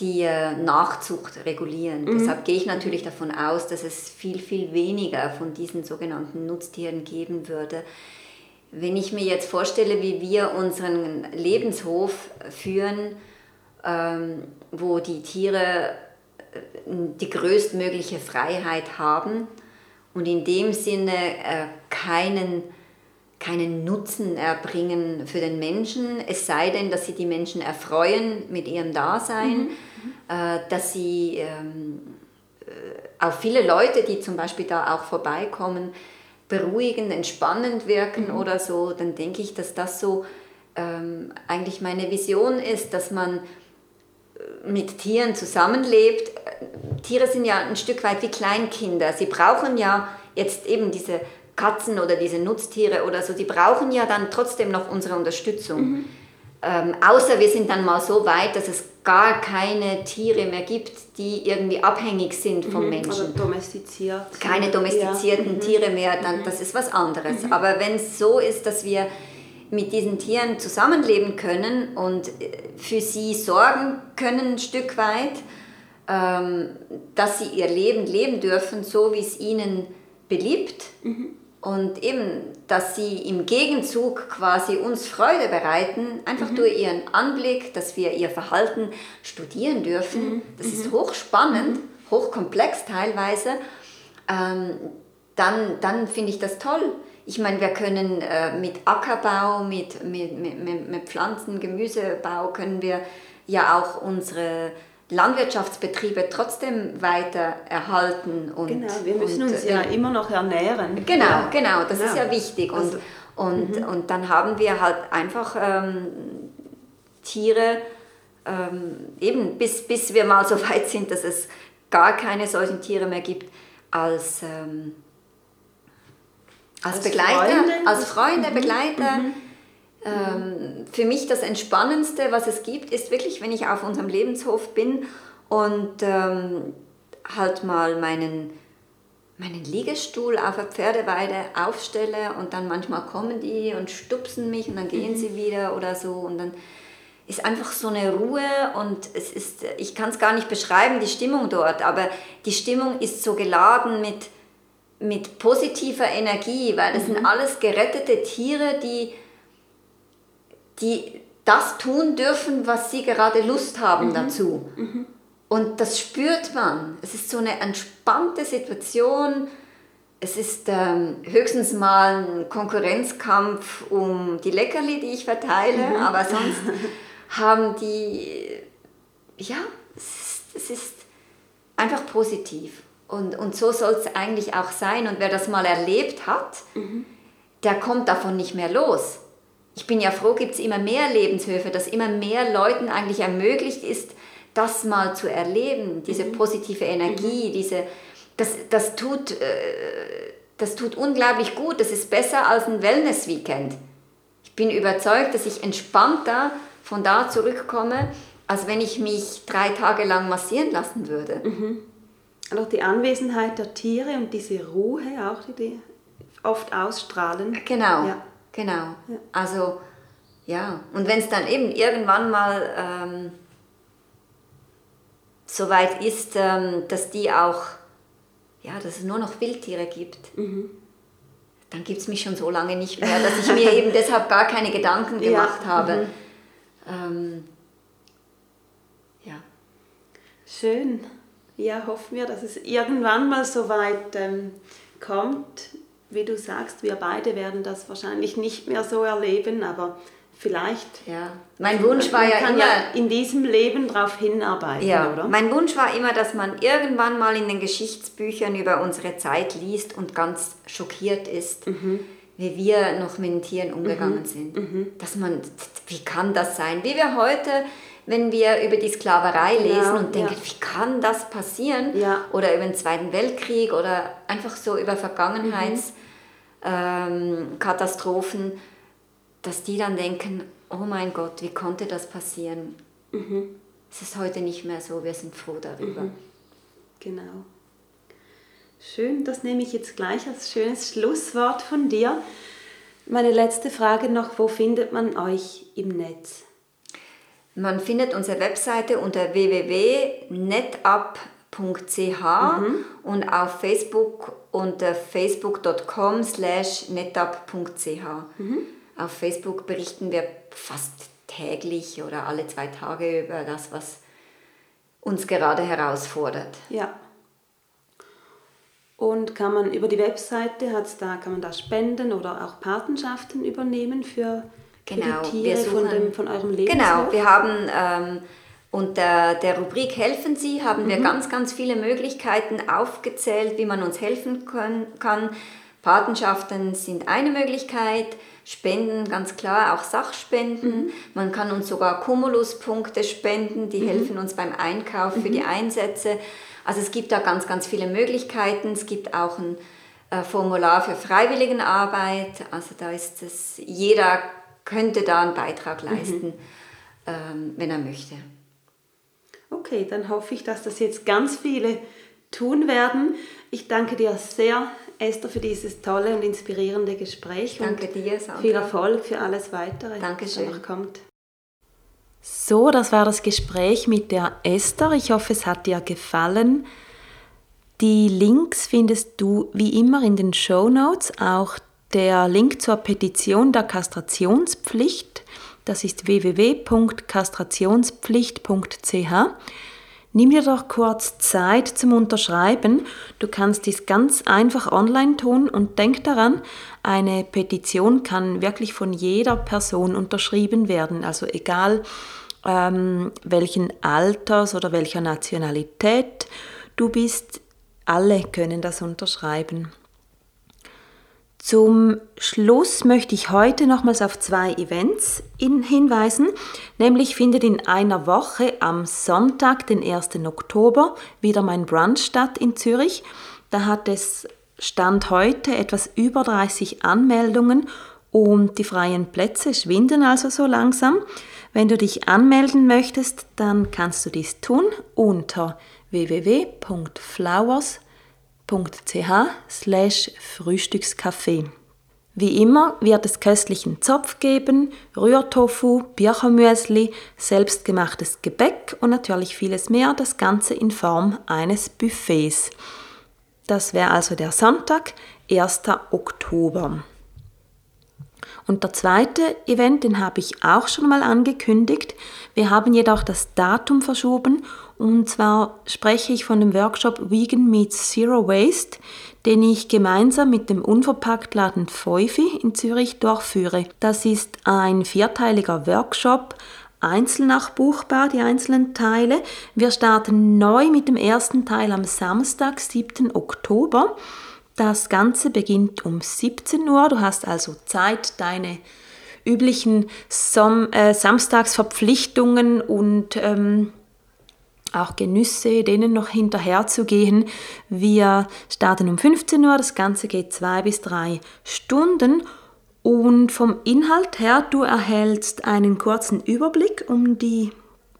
Speaker 3: die äh, Nachzucht regulieren. Mhm. Deshalb gehe ich natürlich davon aus, dass es viel, viel weniger von diesen sogenannten Nutztieren geben würde. Wenn ich mir jetzt vorstelle, wie wir unseren Lebenshof führen, ähm, wo die Tiere äh, die größtmögliche Freiheit haben und in dem Sinne äh, keinen keinen Nutzen erbringen für den Menschen, es sei denn, dass sie die Menschen erfreuen mit ihrem Dasein, mhm. äh, dass sie ähm, äh, auf viele Leute, die zum Beispiel da auch vorbeikommen, beruhigend, entspannend wirken mhm. oder so, dann denke ich, dass das so ähm, eigentlich meine Vision ist, dass man äh, mit Tieren zusammenlebt. Tiere sind ja ein Stück weit wie Kleinkinder. Sie brauchen ja jetzt eben diese Katzen oder diese Nutztiere oder so, die brauchen ja dann trotzdem noch unsere Unterstützung. Mhm. Ähm, außer wir sind dann mal so weit, dass es gar keine Tiere mehr gibt, die irgendwie abhängig sind vom
Speaker 1: Mhm,
Speaker 3: Menschen.
Speaker 1: Oder domestiziert.
Speaker 3: Keine domestizierten
Speaker 1: Ja. Mhm.
Speaker 3: Tiere mehr, dann das ist was anderes. Aber wenn es so ist, dass wir mit diesen Tieren zusammenleben können und äh, für sie sorgen können ein Stück weit, ähm, dass sie ihr Leben leben dürfen, so wie es ihnen beliebt. Und eben, dass sie im Gegenzug quasi uns Freude bereiten, einfach durch ihren Anblick, dass wir ihr Verhalten studieren dürfen. Das ist hochspannend, hochkomplex teilweise. Ähm, dann, dann finde ich das toll. Ich meine, wir können äh, mit Ackerbau, mit, mit, mit, mit Pflanzen, Gemüsebau, können wir ja auch unsere Landwirtschaftsbetriebe trotzdem weiter erhalten. Und,
Speaker 1: Genau, wir müssen
Speaker 3: und,
Speaker 1: uns
Speaker 3: äh,
Speaker 1: ja immer noch ernähren.
Speaker 3: Genau,
Speaker 1: Ja.
Speaker 3: genau, das ist
Speaker 1: Ja.
Speaker 3: ja wichtig. Und,
Speaker 1: Also-
Speaker 3: und, und dann haben wir halt einfach ähm, Tiere, ähm, eben bis, bis wir mal so weit sind, dass es gar keine solchen Tiere mehr gibt, als, ähm, als,
Speaker 1: Als
Speaker 3: Begleiter,
Speaker 1: Freunde?
Speaker 3: als Freunde, Begleiter. Ähm, für mich das Entspannendste, was es gibt, ist wirklich, wenn ich auf unserem Lebenshof bin und ähm, halt mal meinen, meinen Liegestuhl auf der Pferdeweide aufstelle und dann manchmal kommen die und stupsen mich und dann gehen sie wieder oder so und dann ist einfach so eine Ruhe und es ist, ich kann es gar nicht beschreiben, die Stimmung dort, aber die Stimmung ist so geladen mit, mit positiver Energie, weil das sind alles gerettete Tiere, die, die das tun dürfen, was sie gerade Lust haben dazu. Und das spürt man. Es ist so eine entspannte Situation. Es ist ähm, höchstens mal ein Konkurrenzkampf um die Leckerli, die ich verteile, aber sonst haben die, ja, es ist, es ist einfach positiv. Und, und so soll es eigentlich auch sein. Und wer das mal erlebt hat, der kommt davon nicht mehr los. Ich bin ja froh, gibt es immer mehr Lebenshöfe, dass immer mehr Leuten eigentlich ermöglicht ist, das mal zu erleben, diese positive Energie, diese, das, das, tut, äh, das tut unglaublich gut, das ist besser als ein Wellness-Weekend. Ich bin überzeugt, dass ich entspannter von da zurückkomme, als wenn ich mich drei Tage lang massieren lassen würde.
Speaker 1: Und auch die Anwesenheit der Tiere und diese Ruhe auch, die die oft ausstrahlen.
Speaker 3: Genau,
Speaker 1: Ja.
Speaker 3: Genau. Also, ja. Und wenn es dann eben irgendwann mal ähm, so weit ist, ähm, dass die auch, ja, dass es nur noch Wildtiere gibt, dann gibt es mich schon so lange nicht mehr, dass ich mir eben deshalb gar keine Gedanken
Speaker 1: Ja,
Speaker 3: gemacht habe. Ähm, ja.
Speaker 1: Schön. Ja, hoffen wir, dass es irgendwann mal so weit ähm, kommt. Wie du sagst, wir beide werden das wahrscheinlich nicht mehr so erleben, aber vielleicht.
Speaker 3: ja. Mein Wunsch war
Speaker 1: man
Speaker 3: ja
Speaker 1: kann
Speaker 3: immer,
Speaker 1: ja in diesem Leben darauf hinarbeiten,
Speaker 3: Ja,
Speaker 1: oder?
Speaker 3: mein Wunsch war immer, dass man irgendwann mal in den Geschichtsbüchern über unsere Zeit liest und ganz schockiert ist,
Speaker 1: Mhm.
Speaker 3: wie wir noch mit den Tieren umgegangen sind. Dass man, wie kann das sein? Wie wir heute, wenn wir über die Sklaverei
Speaker 1: Genau,
Speaker 3: lesen und denken,
Speaker 1: ja.
Speaker 3: wie kann das passieren?
Speaker 1: Ja.
Speaker 3: Oder über den Zweiten Weltkrieg oder einfach so über Vergangenheitskatastrophen, ähm, Katastrophen, dass die dann denken, oh mein Gott, wie konnte das passieren? Es ist heute nicht mehr so, wir sind froh darüber.
Speaker 1: Genau. Schön, das nehme ich jetzt gleich als schönes Schlusswort von dir. Meine letzte Frage noch, wo findet man euch im Netz?
Speaker 3: Man findet unsere Webseite unter www.netup.ch und auf Facebook unter facebook.com slash netup.ch. Auf Facebook berichten wir fast täglich oder alle zwei Tage über das, was uns gerade herausfordert.
Speaker 1: Ja. Und kann man über die Webseite, hat's da, kann man da spenden oder auch Patenschaften übernehmen für,
Speaker 3: Genau,
Speaker 1: für die
Speaker 3: wir
Speaker 1: Tiere von,
Speaker 3: suchen-
Speaker 1: dem, von eurem Lebenshof?
Speaker 3: Genau, wir haben ähm, unter der Rubrik Helfen Sie haben wir ganz, ganz viele Möglichkeiten aufgezählt, wie man uns helfen können, kann. Patenschaften sind eine Möglichkeit, Spenden ganz klar, auch Sachspenden. Man kann uns sogar Cumuluspunkte spenden, die helfen uns beim Einkauf für die Einsätze. Also es gibt da ganz, ganz viele Möglichkeiten. Es gibt auch ein äh, Formular für Freiwilligenarbeit. Also da ist es, jeder könnte da einen Beitrag leisten, mhm. ähm, wenn er möchte.
Speaker 1: Okay, dann hoffe ich, dass das jetzt ganz viele tun werden. Ich danke dir sehr, Esther, für dieses tolle und inspirierende Gespräch.
Speaker 3: Danke dir,
Speaker 1: Sandra. Viel Erfolg für alles Weitere,
Speaker 3: Dankeschön.
Speaker 1: was noch kommt. So, das war das Gespräch mit der Esther. Ich hoffe, es hat dir gefallen. Die Links findest du wie immer in den Show Notes, auch der Link zur Petition der Kastrationspflicht. Das ist www.kastrationspflicht.ch. Nimm dir doch kurz Zeit zum Unterschreiben. Du kannst dies ganz einfach online tun und denk daran, eine Petition kann wirklich von jeder Person unterschrieben werden. Also egal ähm, welchen Alters oder welcher Nationalität du bist, alle können das unterschreiben. Zum Schluss möchte ich heute nochmals auf zwei Events hinweisen. Nämlich findet in einer Woche am Sonntag, den 1. Oktober, wieder mein Brunch statt in Zürich. Da hat es Stand heute etwas über 30 Anmeldungen und die freien Plätze schwinden also so langsam. Wenn du dich anmelden möchtest, dann kannst du dies tun unter www.flowers.ch slash Frühstückscafé. Wie immer wird es köstlichen Zopf geben, Rührtofu, Birchermüsli, selbstgemachtes Gebäck und natürlich vieles mehr, das Ganze in Form eines Buffets. Das wäre also der Sonntag, 1. Oktober. Und der zweite Event, den habe ich auch schon mal angekündigt. Wir haben jedoch das Datum verschoben und zwar spreche ich von dem Workshop Vegan Meets Zero Waste, den ich gemeinsam mit dem Unverpacktladen Pfeufi in Zürich durchführe. Das ist ein vierteiliger Workshop, einzeln nachbuchbar, die einzelnen Teile. Wir starten neu mit dem ersten Teil am Samstag, 7. Oktober. Das Ganze beginnt um 17 Uhr. Du hast also Zeit, deine üblichen Som äh, Samstagsverpflichtungen und ähm, auch Genüsse, denen noch hinterherzugehen. Wir starten um 15 Uhr, das Ganze geht zwei bis drei Stunden. Und vom Inhalt her, du erhältst einen kurzen Überblick um die,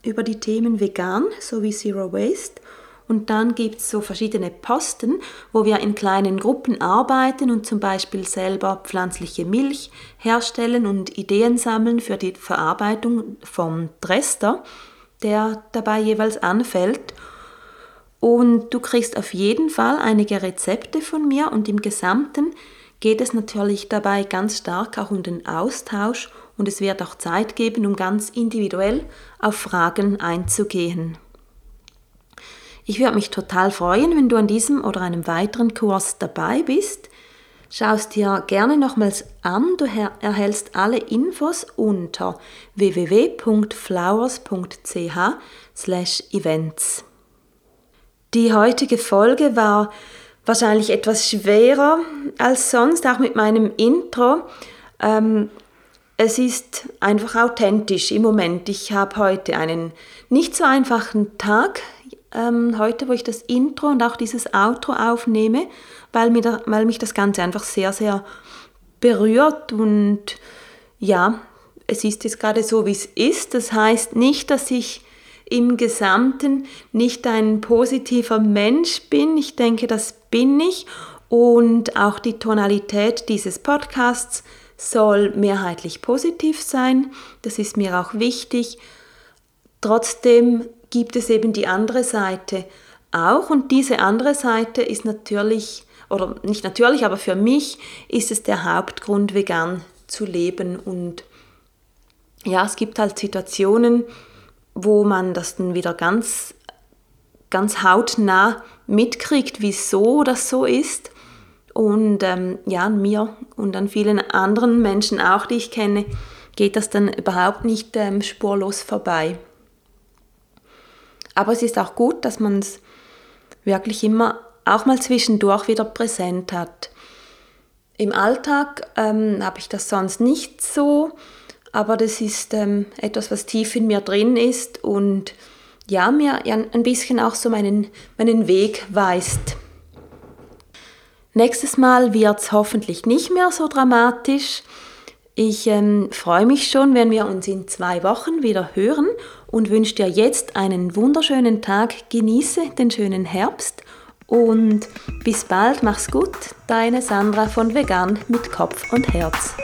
Speaker 1: über die Themen vegan sowie Zero Waste. Und dann gibt es so verschiedene Posten, wo wir in kleinen Gruppen arbeiten und zum Beispiel selber pflanzliche Milch herstellen und Ideen sammeln für die Verarbeitung vom Dresster, der dabei jeweils anfällt. Und du kriegst auf jeden Fall einige Rezepte von mir und im Gesamten geht es natürlich dabei ganz stark auch um den Austausch und es wird auch Zeit geben, um ganz individuell auf Fragen einzugehen. Ich würde mich total freuen, wenn du an diesem oder einem weiteren Kurs dabei bist. Schau es dir gerne nochmals an. Du erhältst alle Infos unter www.flowers.ch/events. Die heutige Folge war wahrscheinlich etwas schwerer als sonst, auch mit meinem Intro. Ähm, es ist einfach authentisch im Moment. Ich habe heute einen nicht so einfachen Tag ähm, heute, wo ich das Intro und auch dieses Outro aufnehme, weil, mir da, weil mich das Ganze einfach sehr, sehr berührt und ja, es ist jetzt gerade so, wie es ist. Das heißt nicht, dass ich im Gesamten nicht ein positiver Mensch bin. Ich denke, das bin ich. Und auch die Tonalität dieses Podcasts soll mehrheitlich positiv sein. Das ist mir auch wichtig. Trotzdem gibt es eben die andere Seite auch und diese andere Seite ist natürlich, oder nicht natürlich, aber für mich ist es der Hauptgrund, vegan zu leben und ja, es gibt halt Situationen, wo man das dann wieder ganz, ganz hautnah mitkriegt, wieso das so ist. Und ähm, ja, an mir und an vielen anderen Menschen auch, die ich kenne, geht das dann überhaupt nicht ähm, spurlos vorbei. Aber es ist auch gut, dass man es wirklich immer auch mal zwischendurch wieder präsent hat. Im Alltag ähm, habe ich das sonst nicht so, aber das ist ähm, etwas, was tief in mir drin ist und ja, mir ein bisschen auch so meinen, meinen Weg weist. Nächstes Mal wird es hoffentlich nicht mehr so dramatisch. Ich ähm, freue mich schon, wenn wir uns in zwei Wochen wieder hören und wünsche dir jetzt einen wunderschönen Tag. Genieße den schönen Herbst und bis bald, mach's gut. Deine Sandra von Vegan mit Kopf und Herz.